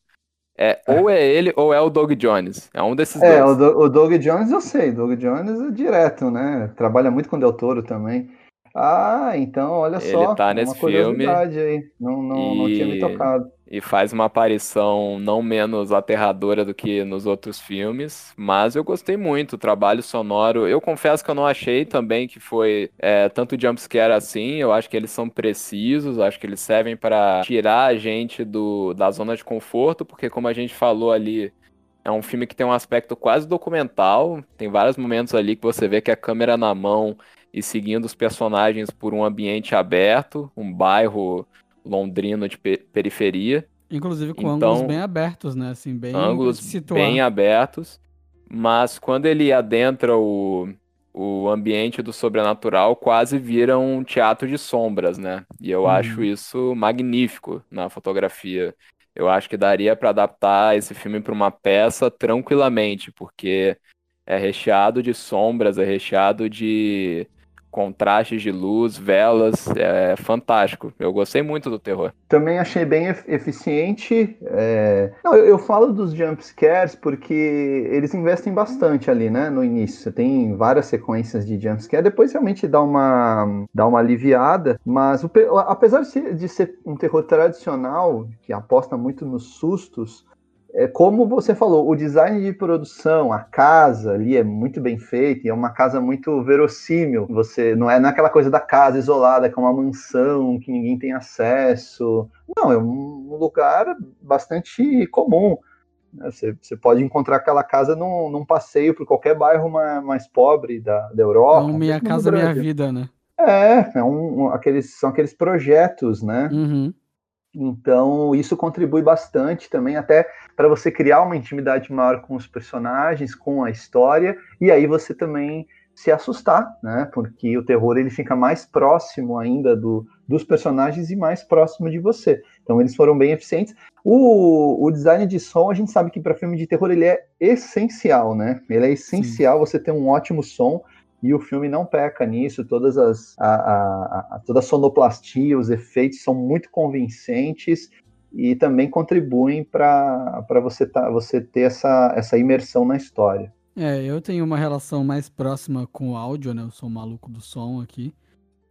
é, ou é ele ou é o Doug Jones. É um desses é, dois. É, o, o Doug Jones eu sei, Doug Jones é direto, né? Trabalha muito com o Del Toro também. Ah, então, olha ele só. Ele tá nesse uma filme. Aí. Não, não, e... não tinha me tocado e faz uma aparição não menos aterradora do que nos outros filmes, mas eu gostei muito, o trabalho sonoro. Eu confesso que eu não achei também que foi é, tanto jumpscare assim, eu acho que eles são precisos, acho que eles servem para tirar a gente do, da zona de conforto, porque como a gente falou ali, é um filme que tem um aspecto quase documental. Tem vários momentos ali que você vê que a câmera na mão e seguindo os personagens por um ambiente aberto, um bairro londrino de periferia. Inclusive com então, ângulos bem abertos, né? Assim, bem ângulos bem abertos. Mas quando ele adentra o, o ambiente do sobrenatural, quase vira um teatro de sombras, né? E eu acho uhum. isso magnífico na fotografia. Eu acho que daria para adaptar esse filme para uma peça tranquilamente, porque é recheado de sombras, é recheado de contrastes de luz, velas, é fantástico. Eu gostei muito do terror. Também achei bem eficiente. É... Não, eu, eu, falo dos jump scares porque eles investem bastante ali, né? No início. Você tem várias sequências de jump scare, depois realmente dá uma, dá uma aliviada. Mas o, apesar de ser um terror tradicional, que aposta muito nos sustos, é como você falou, o design de produção, a casa ali é muito bem feita e é uma casa muito verossímil. Você não é naquela coisa da casa isolada, que é uma mansão que ninguém tem acesso. Não, é um lugar bastante comum. Né? Você, você pode encontrar aquela casa num, num passeio por qualquer bairro mais, mais pobre da, da Europa. É um minha casa, minha vida, né? É, é um, aqueles, são aqueles projetos, né? Uhum. Então, isso contribui bastante também, até para você criar uma intimidade maior com os personagens, com a história, e aí você também se assustar, né? Porque o terror ele fica mais próximo ainda do, dos personagens e mais próximo de você. Então, eles foram bem eficientes. O, o design de som, a gente sabe que para filme de terror ele é essencial, né? Ele é essencial Sim. você ter um ótimo som e o filme não peca nisso, todas as a, a, a, toda a sonoplastia, os efeitos são muito convincentes e também contribuem para você, tá, você ter essa, essa imersão na história. É, eu tenho uma relação mais próxima com o áudio, né? Eu sou um maluco do som aqui.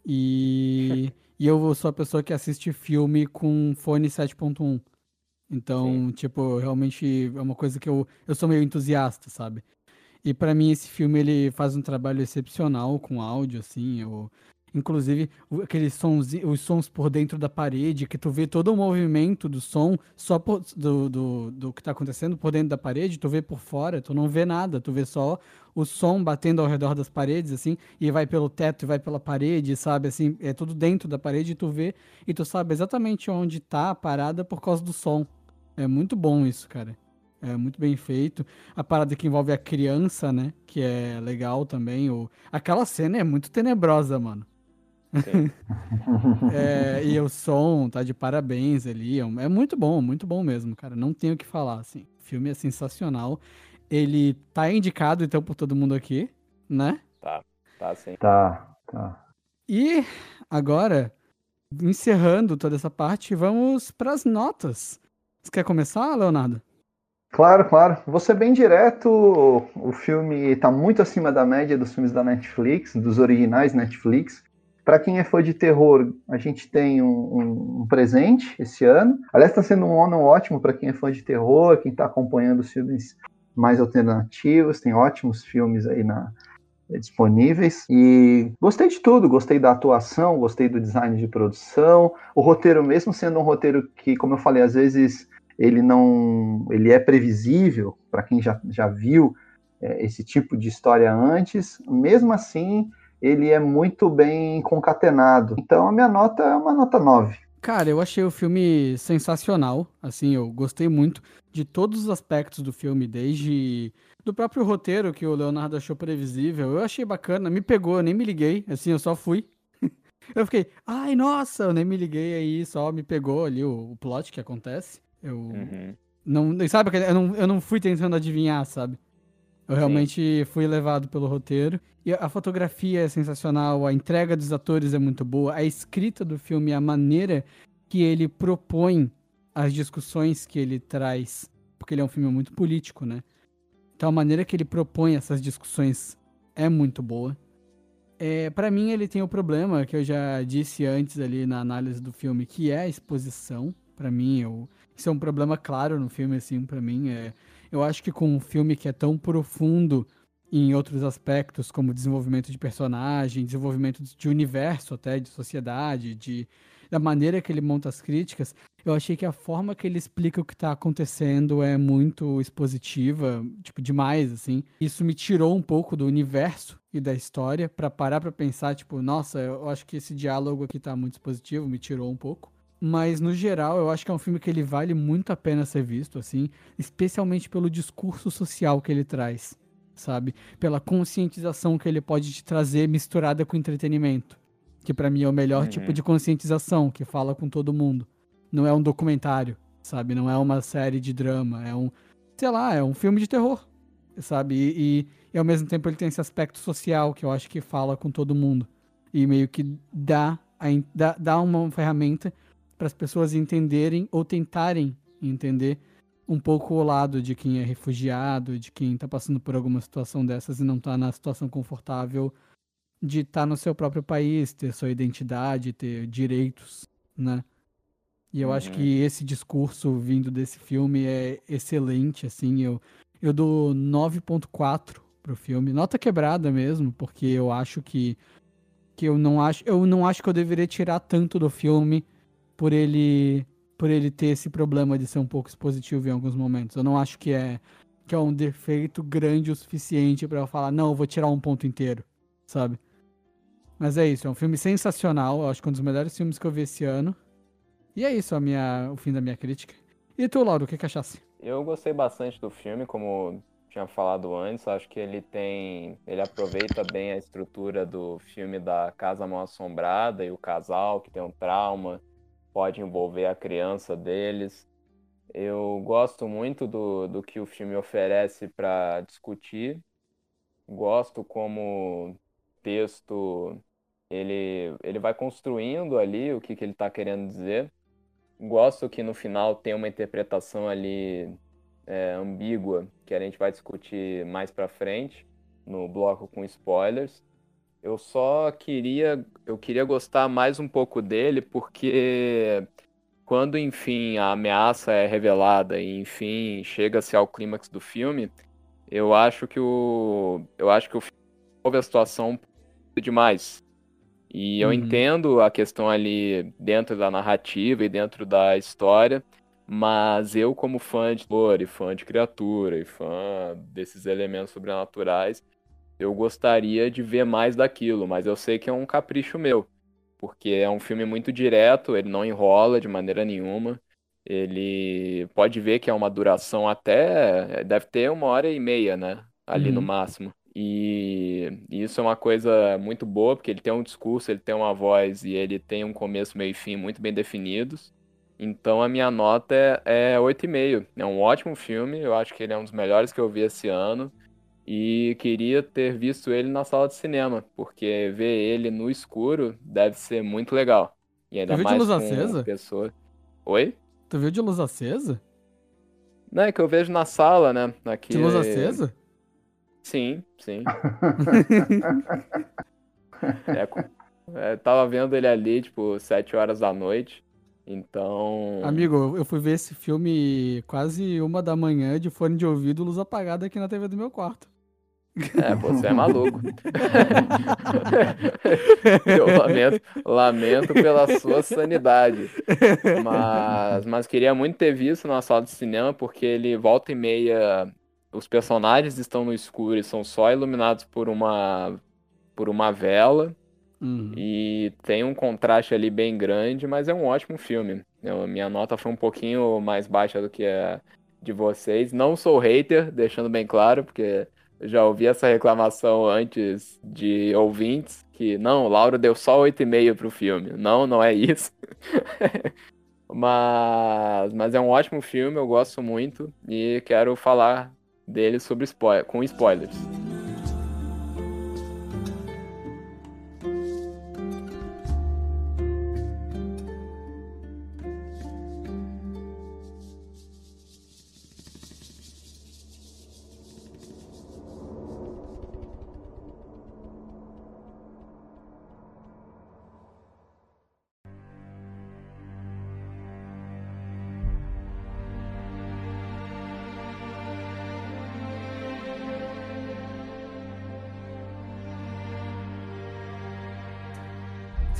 E, <laughs> e eu sou a pessoa que assiste filme com fone 7.1. Então, Sim. tipo, realmente é uma coisa que eu, eu sou meio entusiasta, sabe? E para mim esse filme ele faz um trabalho excepcional com áudio, assim. Eu, inclusive aqueles sons, os sons por dentro da parede, que tu vê todo o movimento do som só por, do, do, do que tá acontecendo por dentro da parede, tu vê por fora, tu não vê nada, tu vê só o som batendo ao redor das paredes, assim, e vai pelo teto e vai pela parede, sabe, assim, é tudo dentro da parede tu vê, e tu sabe exatamente onde tá a parada por causa do som. É muito bom isso, cara. É muito bem feito. A parada que envolve a criança, né? Que é legal também. O... Aquela cena é muito tenebrosa, mano. É, e o som tá de parabéns ali. É, é muito bom, muito bom mesmo, cara. Não tenho o que falar, assim. O filme é sensacional. Ele tá indicado, então, por todo mundo aqui, né? Tá, tá sim. Tá, tá. E agora, encerrando toda essa parte, vamos pras notas. Você quer começar, Leonardo? Claro, claro. Vou ser bem direto, o filme está muito acima da média dos filmes da Netflix, dos originais Netflix. Para quem é fã de terror, a gente tem um, um, um presente esse ano. Aliás, está sendo um ano ótimo para quem é fã de terror, quem está acompanhando os filmes mais alternativos. Tem ótimos filmes aí na, disponíveis e gostei de tudo, gostei da atuação, gostei do design de produção, o roteiro mesmo sendo um roteiro que, como eu falei, às vezes ele não, ele é previsível para quem já, já viu é, esse tipo de história antes. Mesmo assim, ele é muito bem concatenado. Então a minha nota é uma nota 9. Cara, eu achei o filme sensacional. Assim, eu gostei muito de todos os aspectos do filme, desde do próprio roteiro que o Leonardo achou previsível. Eu achei bacana, me pegou, eu nem me liguei, assim, eu só fui. <laughs> eu fiquei, ai, nossa, eu nem me liguei aí, só me pegou ali o, o plot que acontece. Eu uhum. não, sabe, eu não, eu não fui tentando adivinhar, sabe? Eu realmente Sim. fui levado pelo roteiro. E a fotografia é sensacional, a entrega dos atores é muito boa, a escrita do filme, a maneira que ele propõe as discussões que ele traz, porque ele é um filme muito político, né? Então a maneira que ele propõe essas discussões é muito boa. É, para mim ele tem o problema que eu já disse antes ali na análise do filme, que é a exposição. Para mim, eu, isso é um problema claro no filme, assim, para mim. É, eu acho que com um filme que é tão profundo em outros aspectos, como desenvolvimento de personagem, desenvolvimento de universo até, de sociedade, de da maneira que ele monta as críticas, eu achei que a forma que ele explica o que tá acontecendo é muito expositiva, tipo, demais, assim. Isso me tirou um pouco do universo e da história para parar para pensar, tipo, nossa, eu acho que esse diálogo aqui tá muito expositivo, me tirou um pouco. Mas no geral, eu acho que é um filme que ele vale muito a pena ser visto, assim, especialmente pelo discurso social que ele traz, sabe? Pela conscientização que ele pode te trazer misturada com entretenimento, que para mim é o melhor Uhum. tipo de conscientização, que fala com todo mundo. Não é um documentário, sabe? Não é uma série de drama, é um, sei lá, é um filme de terror, sabe? E, e, e ao mesmo tempo ele tem esse aspecto social que eu acho que fala com todo mundo e meio que dá a, dá, dá uma ferramenta para as pessoas entenderem ou tentarem entender um pouco o lado de quem é refugiado, de quem tá passando por alguma situação dessas e não tá na situação confortável de estar no seu próprio país, ter sua identidade, ter direitos, né? E eu acho Uhum. que esse discurso vindo desse filme é excelente, assim, eu, eu dou 9.4 pro filme, nota quebrada mesmo, porque eu acho que que eu não acho, eu não acho que eu deveria tirar tanto do filme por ele por ele ter esse problema de ser um pouco expositivo em alguns momentos. Eu não acho que é que é um defeito grande o suficiente pra eu falar, não, eu vou tirar um ponto inteiro, sabe? Mas é isso, é um filme sensacional, eu acho que é um dos melhores filmes que eu vi esse ano. E é isso, a minha, o fim da minha crítica. E tu, Lauro, o que, que achasse? Eu gostei bastante do filme, como tinha falado antes, acho que ele tem, ele aproveita bem a estrutura do filme da Casa Mal Assombrada e o casal que tem um trauma, pode envolver a criança deles. Eu gosto muito do, do que o filme oferece para discutir. Gosto como texto ele, ele vai construindo ali o que, que ele está querendo dizer. Gosto que no final tem uma interpretação ali é, ambígua que a gente vai discutir mais para frente no bloco com spoilers. Eu só queria eu queria gostar mais um pouco dele porque quando enfim a ameaça é revelada e enfim chega-se ao clímax do filme, eu acho que o eu acho que o filme a situação demais. E eu Uhum. entendo a questão ali dentro da narrativa e dentro da história, mas eu, como fã de lore, e fã de criatura e fã desses elementos sobrenaturais, eu gostaria de ver mais daquilo, mas eu sei que é um capricho meu, porque é um filme muito direto, ele não enrola de maneira nenhuma. Ele pode ver que é uma duração até. Deve ter uma hora e meia, né? Ali no Uhum. máximo. E isso é uma coisa muito boa, porque ele tem um discurso, ele tem uma voz e ele tem um começo, meio e fim muito bem definidos. Então a minha nota é, é 8,5. É um ótimo filme, eu acho que ele é um dos melhores que eu vi esse ano. E queria ter visto ele na sala de cinema, porque ver ele no escuro deve ser muito legal. E ainda Tu viu de mais luz com acesa? pessoa. Oi? Tu viu de luz acesa? Não, é que eu vejo na sala, né? Aqui. De luz acesa? Sim, sim. <laughs> É, é, tava vendo ele ali, tipo, 7 horas da noite. Então. Amigo, eu fui ver esse filme quase uma da manhã de fone de ouvido, luz apagada aqui na TV do meu quarto. É, pô, você é maluco. <laughs> Eu lamento, lamento pela sua sanidade. Mas, mas queria muito ter visto na sala de cinema, porque ele volta e meia. Os personagens estão no escuro e são só iluminados por uma, por uma vela. Uhum. E tem um contraste ali bem grande, mas é um ótimo filme. Eu- minha nota foi um pouquinho mais baixa do que a de vocês. Não sou hater, deixando bem claro, porque já ouvi essa reclamação antes de ouvintes, que não, o Lauro deu só 8,5 pro filme. Não, não é isso. <laughs> Mas, mas é um ótimo filme, eu gosto muito e quero falar dele sobre spoil com spoilers.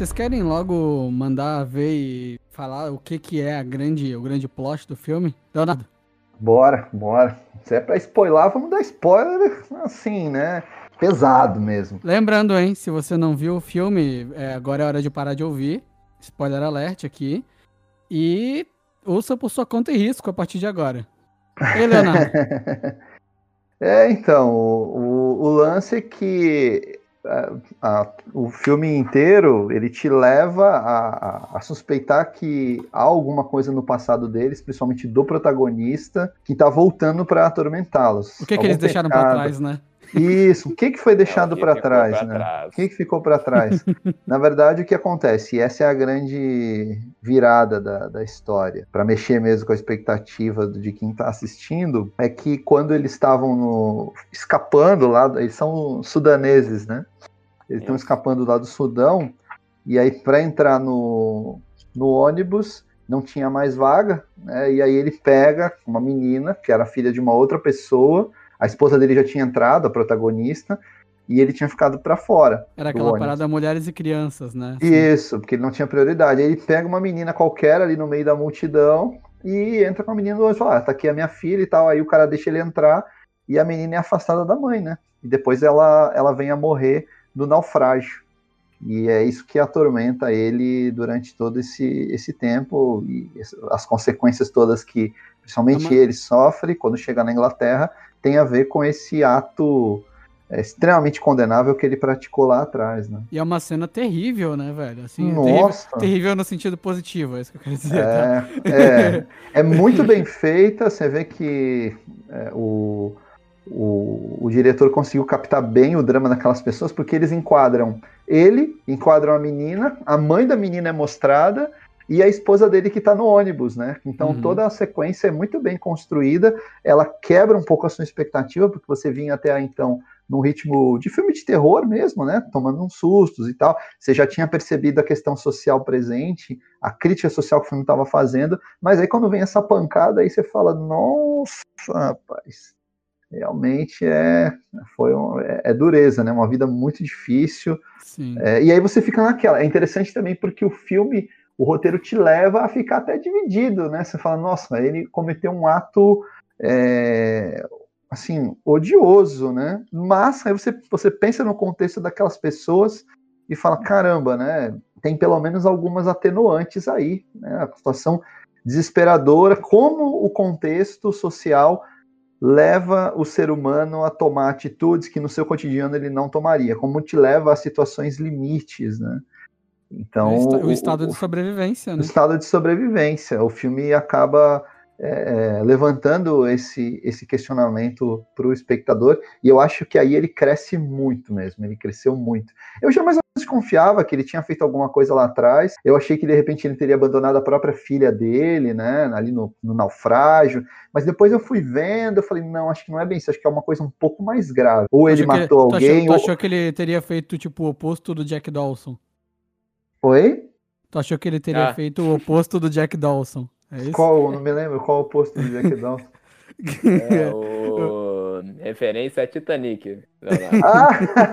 Vocês querem logo mandar ver e falar o que, que é a grande, o grande plot do filme? Leonardo? Bora, bora. Se é pra spoiler, vamos dar spoiler assim, né? Pesado mesmo. Lembrando, hein, se você não viu o filme, é, agora é hora de parar de ouvir. Spoiler alert aqui. E ouça por sua conta e risco a partir de agora. Ei, Leonardo. <laughs> é, então, o, o, lance é que a, a, o filme inteiro ele te leva a, a, suspeitar que há alguma coisa no passado deles, principalmente do protagonista, que tá voltando para atormentá-los. O que, que eles deixaram para trás, né? Isso, o que, que foi deixado para trás, né? Trás. O que, que ficou para trás? <laughs> Na verdade, o que acontece? E essa é a grande virada da, da história, para mexer mesmo com a expectativa de quem está assistindo, é que quando eles estavam escapando lá, eles são sudaneses, né? Eles estão escapando lá do Sudão, e aí para entrar no, no ônibus não tinha mais vaga, né? E aí ele pega uma menina, que era filha de uma outra pessoa, a esposa dele já tinha entrado, a protagonista, e ele tinha ficado para fora. Era aquela ônibus. parada mulheres e crianças, né? Isso, porque ele não tinha prioridade. Aí ele pega uma menina qualquer ali no meio da multidão e entra com a menina e fala: ah, tá aqui a minha filha e tal. Aí o cara deixa ele entrar e a menina é afastada da mãe, né? E depois ela, ela vem a morrer do naufrágio. E é isso que atormenta ele durante todo esse, esse tempo e as consequências todas que, principalmente ele sofre quando chega na Inglaterra, tem a ver com esse ato é, extremamente condenável que ele praticou lá atrás, né? E é uma cena terrível, né, velho? Assim, Nossa! Terrível, terrível, no sentido positivo, é isso que eu quero dizer. É, tá? é, é muito bem feita, você vê que é, o, o, o, diretor conseguiu captar bem o drama daquelas pessoas, porque eles enquadram ele, enquadram a menina, a mãe da menina é mostrada, e a esposa dele que está no ônibus, né? Então uhum. toda a sequência é muito bem construída, ela quebra um pouco a sua expectativa, porque você vinha até então num ritmo de filme de terror mesmo, né? Tomando uns sustos e tal. Você já tinha percebido a questão social presente, a crítica social que o filme estava fazendo, mas aí quando vem essa pancada, aí você fala, nossa, rapaz, realmente é, foi um, é, é, dureza, né? Uma vida muito difícil. É, e aí você fica naquela. É interessante também porque o filme o roteiro te leva a ficar até dividido, né? Você fala, nossa, ele cometeu um ato é, assim, odioso, né? Mas aí você, você pensa no contexto daquelas pessoas e fala, caramba, né? Tem pelo menos algumas atenuantes aí, né? A situação desesperadora, como o contexto social leva o ser humano a tomar atitudes que no seu cotidiano ele não tomaria, como te leva a situações limites, né? Então, o estado de sobrevivência, né? O estado de sobrevivência. O filme acaba é, é levantando esse, esse questionamento para o espectador, e eu acho que aí ele cresce muito mesmo, ele cresceu muito. Eu já mais ou menos desconfiava que ele tinha feito alguma coisa lá atrás, eu achei que de repente ele teria abandonado a própria filha dele, né, ali no, no naufrágio, mas depois eu fui vendo, eu falei, não, acho que não é bem isso, acho que é uma coisa um pouco mais grave. Ou ele matou que, alguém... Tu achou, ou... tu achou que ele teria feito, tipo, o oposto do Jack Dawson? Oi? Tu achou que ele teria ah. feito o oposto do Jack Dawson? É isso? Qual? Não me lembro qual o oposto do Jack <laughs> Dawson. É <laughs> o... Referência a Titanic. ah,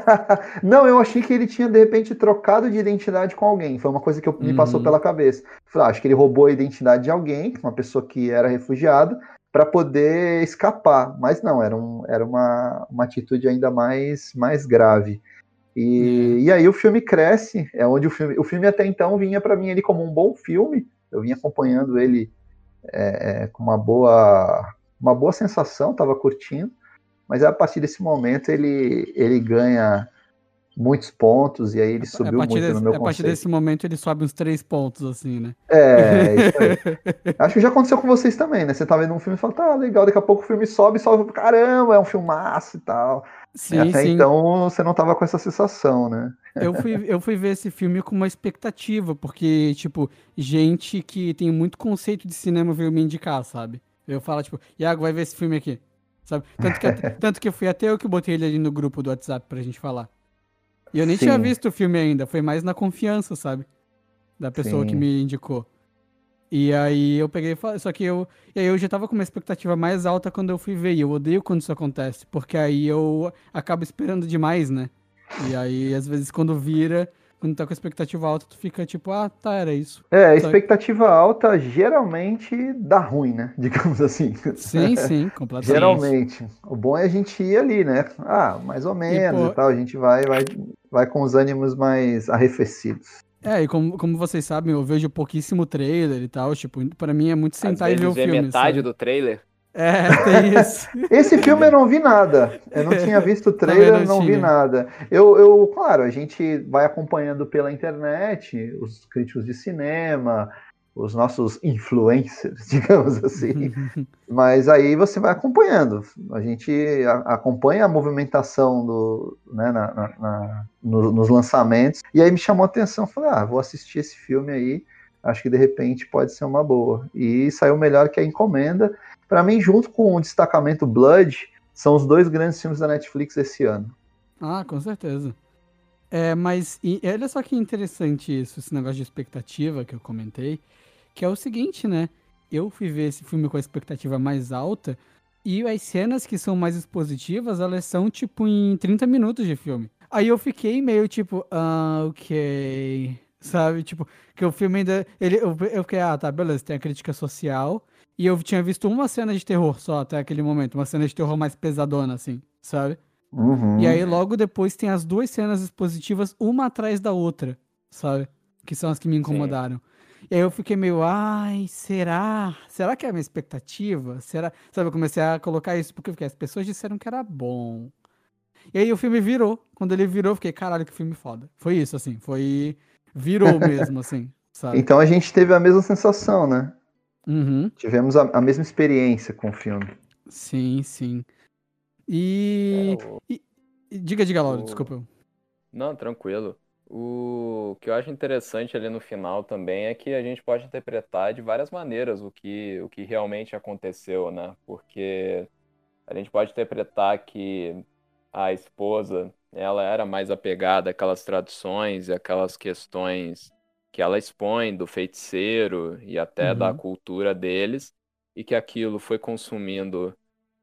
<laughs> não, eu achei que ele tinha de repente trocado de identidade com alguém. Foi uma coisa que eu, me passou uhum. pela cabeça. Falei, ah, acho que ele roubou a identidade de alguém, uma pessoa que era refugiada, para poder escapar. Mas não, era, um, era uma, uma atitude ainda mais, mais grave. E, e aí o filme cresce, é onde o filme, o filme até então vinha para mim ele como um bom filme, eu vinha acompanhando ele é, é, com uma boa, uma boa sensação, estava curtindo, mas a partir desse momento ele, ele ganha muitos pontos e aí ele subiu muito desse, no meu A partir desse momento ele sobe uns três pontos, assim, né? É, <laughs> isso aí. Acho que já aconteceu com vocês também, né? Você tá vendo um filme e fala, tá legal, daqui a pouco o filme sobe e sobe, caramba, é um filmaço e tal. Sim, até sim. então você não tava com essa sensação, né? Eu fui, eu fui ver esse filme com uma expectativa, porque, tipo, gente que tem muito conceito de cinema veio me indicar, sabe? Eu falo, tipo, Iago, vai ver esse filme aqui. Sabe? Tanto que, <laughs> tanto que eu fui até eu que botei ele ali no grupo do WhatsApp pra gente falar. E eu nem sim. tinha visto o filme ainda, foi mais na confiança, sabe? Da pessoa sim. que me indicou. E aí eu peguei, só que eu, e aí eu já tava com uma expectativa mais alta quando eu fui ver, e eu odeio quando isso acontece, porque aí eu acabo esperando demais, né? E aí às vezes quando vira, quando tá com a expectativa alta, tu fica tipo, ah, tá, era isso. É, a Só- expectativa alta geralmente dá ruim, né? <laughs> Digamos assim. Sim, sim, completamente. Geralmente. O bom é a gente ir ali, né? Ah, mais ou menos e, pô- tal. A gente vai, vai, vai com os ânimos mais arrefecidos. É, e como, como vocês sabem, eu vejo pouquíssimo trailer e tal, tipo, pra mim é muito Às sentar e ver o vê filme, metade sabe? do trailer. É, tem <laughs> isso. Esse filme eu não vi nada. Eu não tinha visto o trailer, não não vi nada. Eu, eu, claro, a gente vai acompanhando pela internet os críticos de cinema, os nossos influencers, <laughs> digamos assim. Mas aí você vai acompanhando. A gente a- acompanha a movimentação do, né, na- na- na- no- nos lançamentos. E aí me chamou a atenção. Falei, ah, vou assistir esse filme aí. Acho que de repente pode ser uma boa. E saiu melhor que a encomenda. Para mim, junto com o destacamento Blood, são os dois grandes filmes da Netflix esse ano. Ah, com certeza. É, mas e, olha só que interessante isso, esse negócio de expectativa que eu comentei, que é o seguinte, né? Eu fui ver esse filme com a expectativa mais alta e as cenas que são mais expositivas, elas são tipo em 30 minutos de filme. Aí eu fiquei meio tipo, ah, ok. Sabe? Tipo, que o filme ainda. Ele, eu, eu fiquei, ah, tá, beleza, tem a crítica social. E eu tinha visto uma cena de terror só até aquele momento, uma cena de terror mais pesadona, assim, sabe? Uhum. E aí logo depois tem as duas cenas expositivas, uma atrás da outra, sabe? Que são as que me incomodaram. E aí eu fiquei meio, ai, será? Será que é a minha expectativa? Será? Sabe, eu comecei a colocar isso porque eu fiquei, as pessoas disseram que era bom. E aí o filme virou. Quando ele virou, eu fiquei, caralho, que filme foda. Foi isso, assim, foi. Virou <laughs> mesmo, assim, sabe? Então a gente teve a mesma sensação, né? Uhum. Tivemos a, a mesma experiência com o filme. Sim, sim. E. É, o- e- Diga, diga, Lauro, o- desculpa. Não, tranquilo. O que eu acho interessante ali no final também é que a gente pode interpretar de várias maneiras o que, o que realmente aconteceu, né? Porque a gente pode interpretar que a esposa, ela era mais apegada àquelas tradições e aquelas questões que ela expõe do feiticeiro e até da Uhum. cultura deles, e que aquilo foi consumindo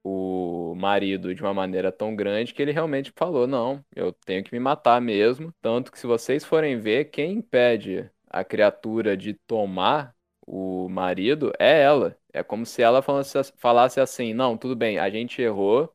o marido de uma maneira tão grande que ele realmente falou: não, eu tenho que me matar mesmo. Tanto que, se vocês forem ver, quem impede a criatura de tomar o marido é ela. É como se ela falasse, assim: não, tudo bem, a gente errou.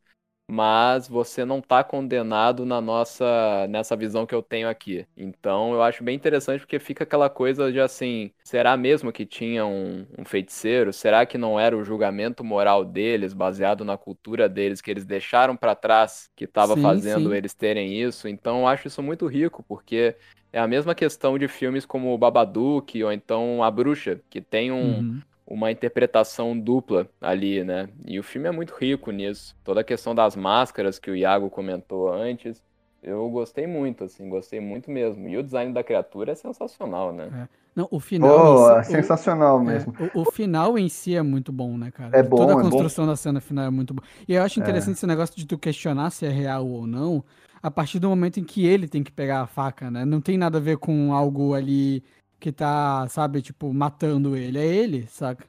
Mas você não tá condenado na nossa nessa visão que eu tenho aqui. Então eu acho bem interessante porque fica aquela coisa de assim, será mesmo que tinha um, um feiticeiro? Será que não era o julgamento moral deles, baseado na cultura deles, que eles deixaram pra trás, que estava fazendo sim. eles terem isso? Então eu acho isso muito rico, porque é a mesma questão de filmes como o Babadook ou então A Bruxa, que tem um, Uhum. Uma interpretação dupla ali, né? E o filme é muito rico nisso. Toda a questão das máscaras que o Iago comentou antes, eu gostei muito, assim, gostei muito mesmo. E o design da criatura é sensacional, né? Não, o final. Oh, em é si- o- sensacional É, mesmo. o, o final em si é muito bom, né, cara? É bom, Toda a é bom. construção da cena final é muito bom. E eu acho interessante esse negócio de tu questionar se é real ou não, a partir do momento em que ele tem que pegar a faca, né? Não tem nada a ver com algo ali que tá, sabe, tipo, matando ele. É ele, saca?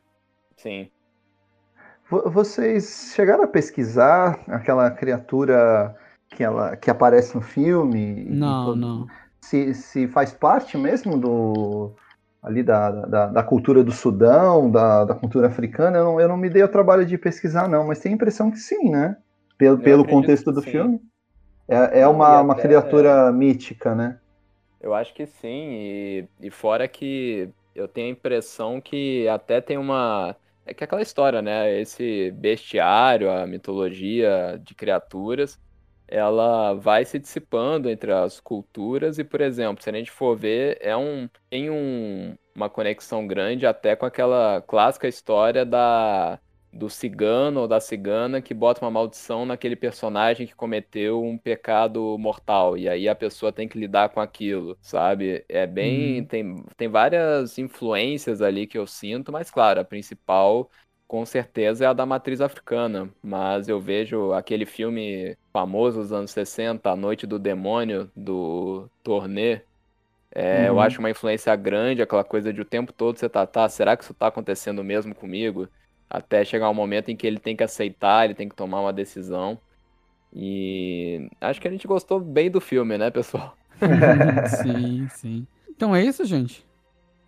Sim. Vo- Vocês chegaram a pesquisar aquela criatura que, ela, que aparece no filme? Não, todo- não. Se, se faz parte mesmo do ali da, da, da cultura do Sudão, da, da cultura africana, eu não, eu não me dei o trabalho de pesquisar, não, mas tenho a impressão que sim, né? Pelo, Eu pelo contexto do filme. É, é uma, uma criatura mítica, né? Eu acho que sim, e, e fora que eu tenho a impressão que até tem uma. É que é aquela história, né? Esse bestiário, a mitologia de criaturas, ela vai se dissipando entre as culturas, e, por exemplo, se a gente for ver, é um, tem um, uma conexão grande até com aquela clássica história da, do cigano ou da cigana que bota uma maldição naquele personagem que cometeu um pecado mortal e aí a pessoa tem que lidar com aquilo, sabe? É bem, Uhum. tem, tem várias influências ali que eu sinto, mas claro, a principal com certeza é a da matriz africana, mas eu vejo aquele filme famoso dos anos 60, A Noite do Demônio, do Tourneur, é, eu Uhum. acho uma influência grande, aquela coisa de o tempo todo você tá, tá, será que isso tá acontecendo mesmo comigo? Até chegar um momento em que ele tem que aceitar, ele tem que tomar uma decisão. E acho que a gente gostou bem do filme, né, pessoal? <laughs> sim, <laughs> sim. Então é isso, gente?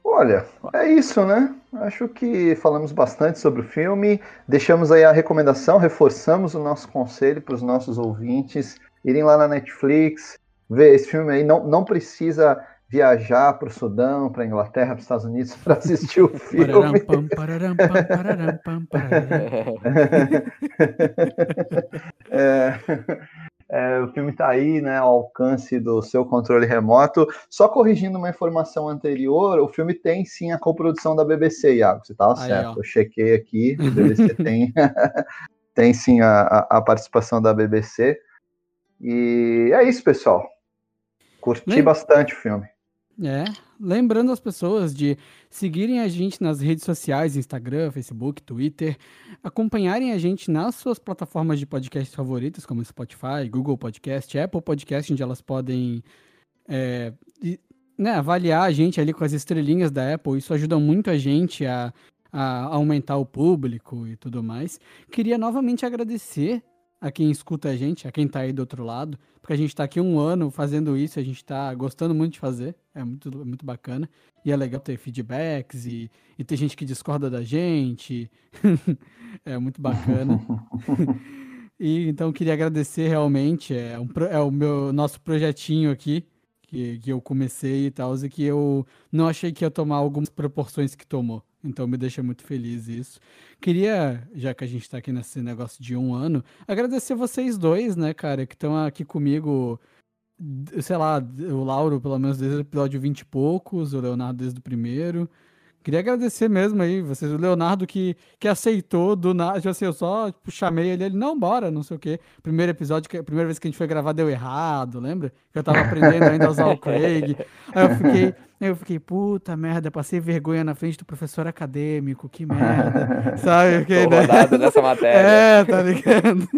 Olha, é isso, né? Acho que falamos bastante sobre o filme, deixamos aí a recomendação, reforçamos o nosso conselho para os nossos ouvintes irem lá na Netflix, ver esse filme aí. Não, não precisa viajar para o Sudão, para a Inglaterra, para os Estados Unidos <laughs> para assistir o filme. <laughs> É, é, o filme está aí, né, ao alcance do seu controle remoto. Só corrigindo uma informação anterior, o filme tem sim a coprodução da BBC, Iago. Você estava certo, ó. eu chequei aqui. A BBC <laughs> tem, tem sim a, a, a, participação da BBC. E é isso, pessoal. Curti bastante o filme. É, lembrando as pessoas de seguirem a gente nas redes sociais, Instagram, Facebook, Twitter, acompanharem a gente nas suas plataformas de podcast favoritas, como Spotify, Google Podcast, Apple Podcast, onde elas podem é, né, avaliar a gente ali com as estrelinhas da Apple. Isso ajuda muito a gente a, a aumentar o público e tudo mais. Queria novamente agradecer a quem escuta a gente, a quem está aí do outro lado, porque a gente está aqui um ano fazendo isso, a gente está gostando muito de fazer, é muito, muito bacana. E é legal ter feedbacks e, e ter gente que discorda da gente, <laughs> é muito bacana. <laughs> e então queria agradecer realmente, é, um, é o meu nosso projetinho aqui, que, que eu comecei e tal, e que eu não achei que ia tomar algumas proporções que tomou. Então me deixa muito feliz isso. Queria, já que a gente tá aqui nesse negócio de um ano, agradecer vocês dois, né, cara, que estão aqui comigo, sei lá, o Lauro, pelo menos desde o episódio 20 e poucos, o Leonardo desde o primeiro. Queria agradecer mesmo aí, vocês, o Leonardo que, que aceitou do nada, tipo assim, eu só tipo, chamei ele, ele, não, bora, não sei o quê. Primeiro episódio, que, a primeira vez que a gente foi gravar deu errado, lembra? Que eu tava aprendendo ainda a usar o Craig. Aí eu fiquei, eu fiquei, puta merda, passei vergonha na frente do professor acadêmico, que merda. <laughs> Sabe? Fiquei, Tô rodado nessa matéria. <laughs> É, tá ligado?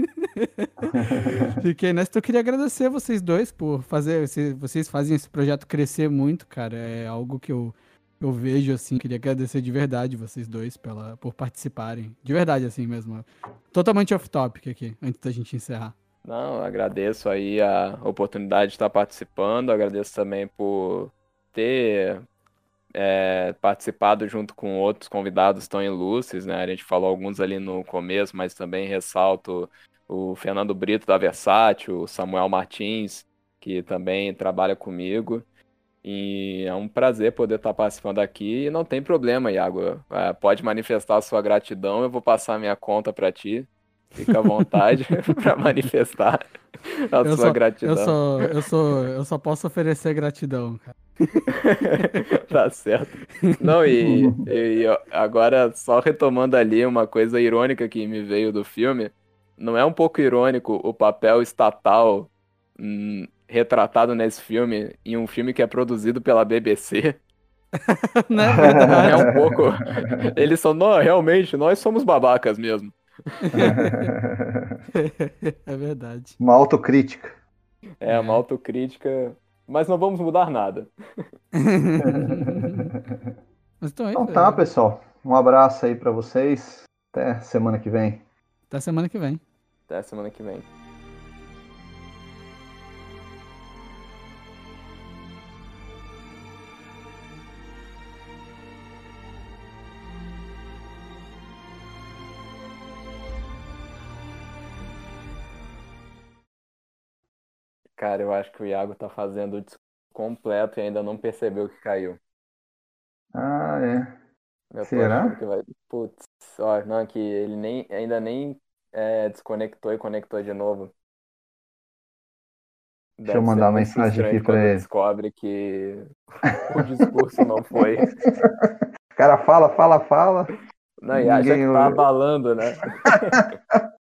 <laughs> Fiquei nessa. Então eu queria agradecer vocês dois por fazer, vocês fazem esse projeto crescer muito, cara. É algo que eu eu vejo, assim, queria agradecer de verdade vocês dois pela, por participarem. De verdade, assim mesmo. Totalmente off-topic aqui, antes da gente encerrar. Não, agradeço aí a oportunidade de estar participando, agradeço também por ter é, participado junto com outros convidados tão ilustres, né? A gente falou alguns ali no começo, mas também ressalto o Fernando Brito da Versátil, o Samuel Martins, que também trabalha comigo. E é um prazer poder estar participando aqui. E não tem problema, Iago. É, pode manifestar a sua gratidão. Eu vou passar a minha conta para ti. Fica à vontade <laughs> <laughs> para manifestar a eu sua só, gratidão. Eu só, eu, só, eu só posso oferecer gratidão, cara. <laughs> tá certo. Não, e, e, agora, só retomando ali uma coisa irônica que me veio do filme. Não é um pouco irônico o papel estatal hum, retratado nesse filme, em um filme que é produzido pela BBC. <laughs> Não é, é um pouco. Eles são, não, realmente, nós somos babacas mesmo. <laughs> é verdade. Uma autocrítica. É, uma autocrítica. Mas não vamos mudar nada. <laughs> então, é então tá, pessoal. Um abraço aí para vocês. Até semana que vem. Até semana que vem. Até semana que vem. Cara, eu acho que o Iago tá fazendo o completo e ainda não percebeu que caiu. Ah, é. Eu Será? Que vai... Putz, ó, não, que ele nem, ainda nem é, desconectou e conectou de novo. Deve Deixa eu mandar uma mensagem aqui pra ele. descobre que o discurso não foi. O <laughs> cara fala, fala, fala. Não, e acha que tá abalando, né? <laughs>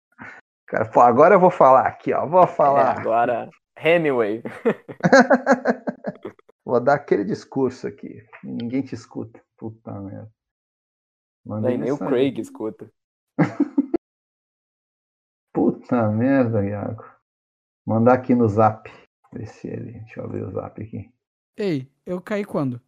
cara, pô, agora eu vou falar aqui, ó. Vou falar. É, agora Hemingway. <laughs> Vou dar aquele discurso aqui. Ninguém te escuta. Puta merda. Nem, nem o Craig escuta. <laughs> Puta merda, Iago. Mandar aqui no zap. Ver se ele. Deixa eu abrir o zap aqui. Ei, eu caí quando?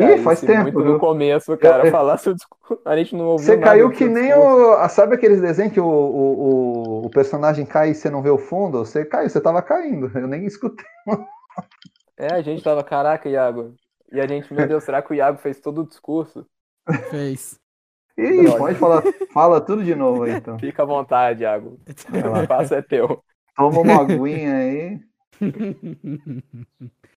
Ih, faz tempo. Muito no começo, cara, eu, falar discurso, a gente não ouviu Você caiu que nem o... Sabe aqueles desenhos que o, o, o, personagem cai e você não vê o fundo? Você caiu, você tava caindo, eu nem escutei. É, a gente tava, caraca, Iago. E a gente, meu Deus, será que o Iago fez todo o discurso? Fez. Ih, Droga. pode falar, fala tudo de novo aí, então. Fica à vontade, Iago. <laughs> O espaço é teu. Toma uma aguinha aí. <laughs>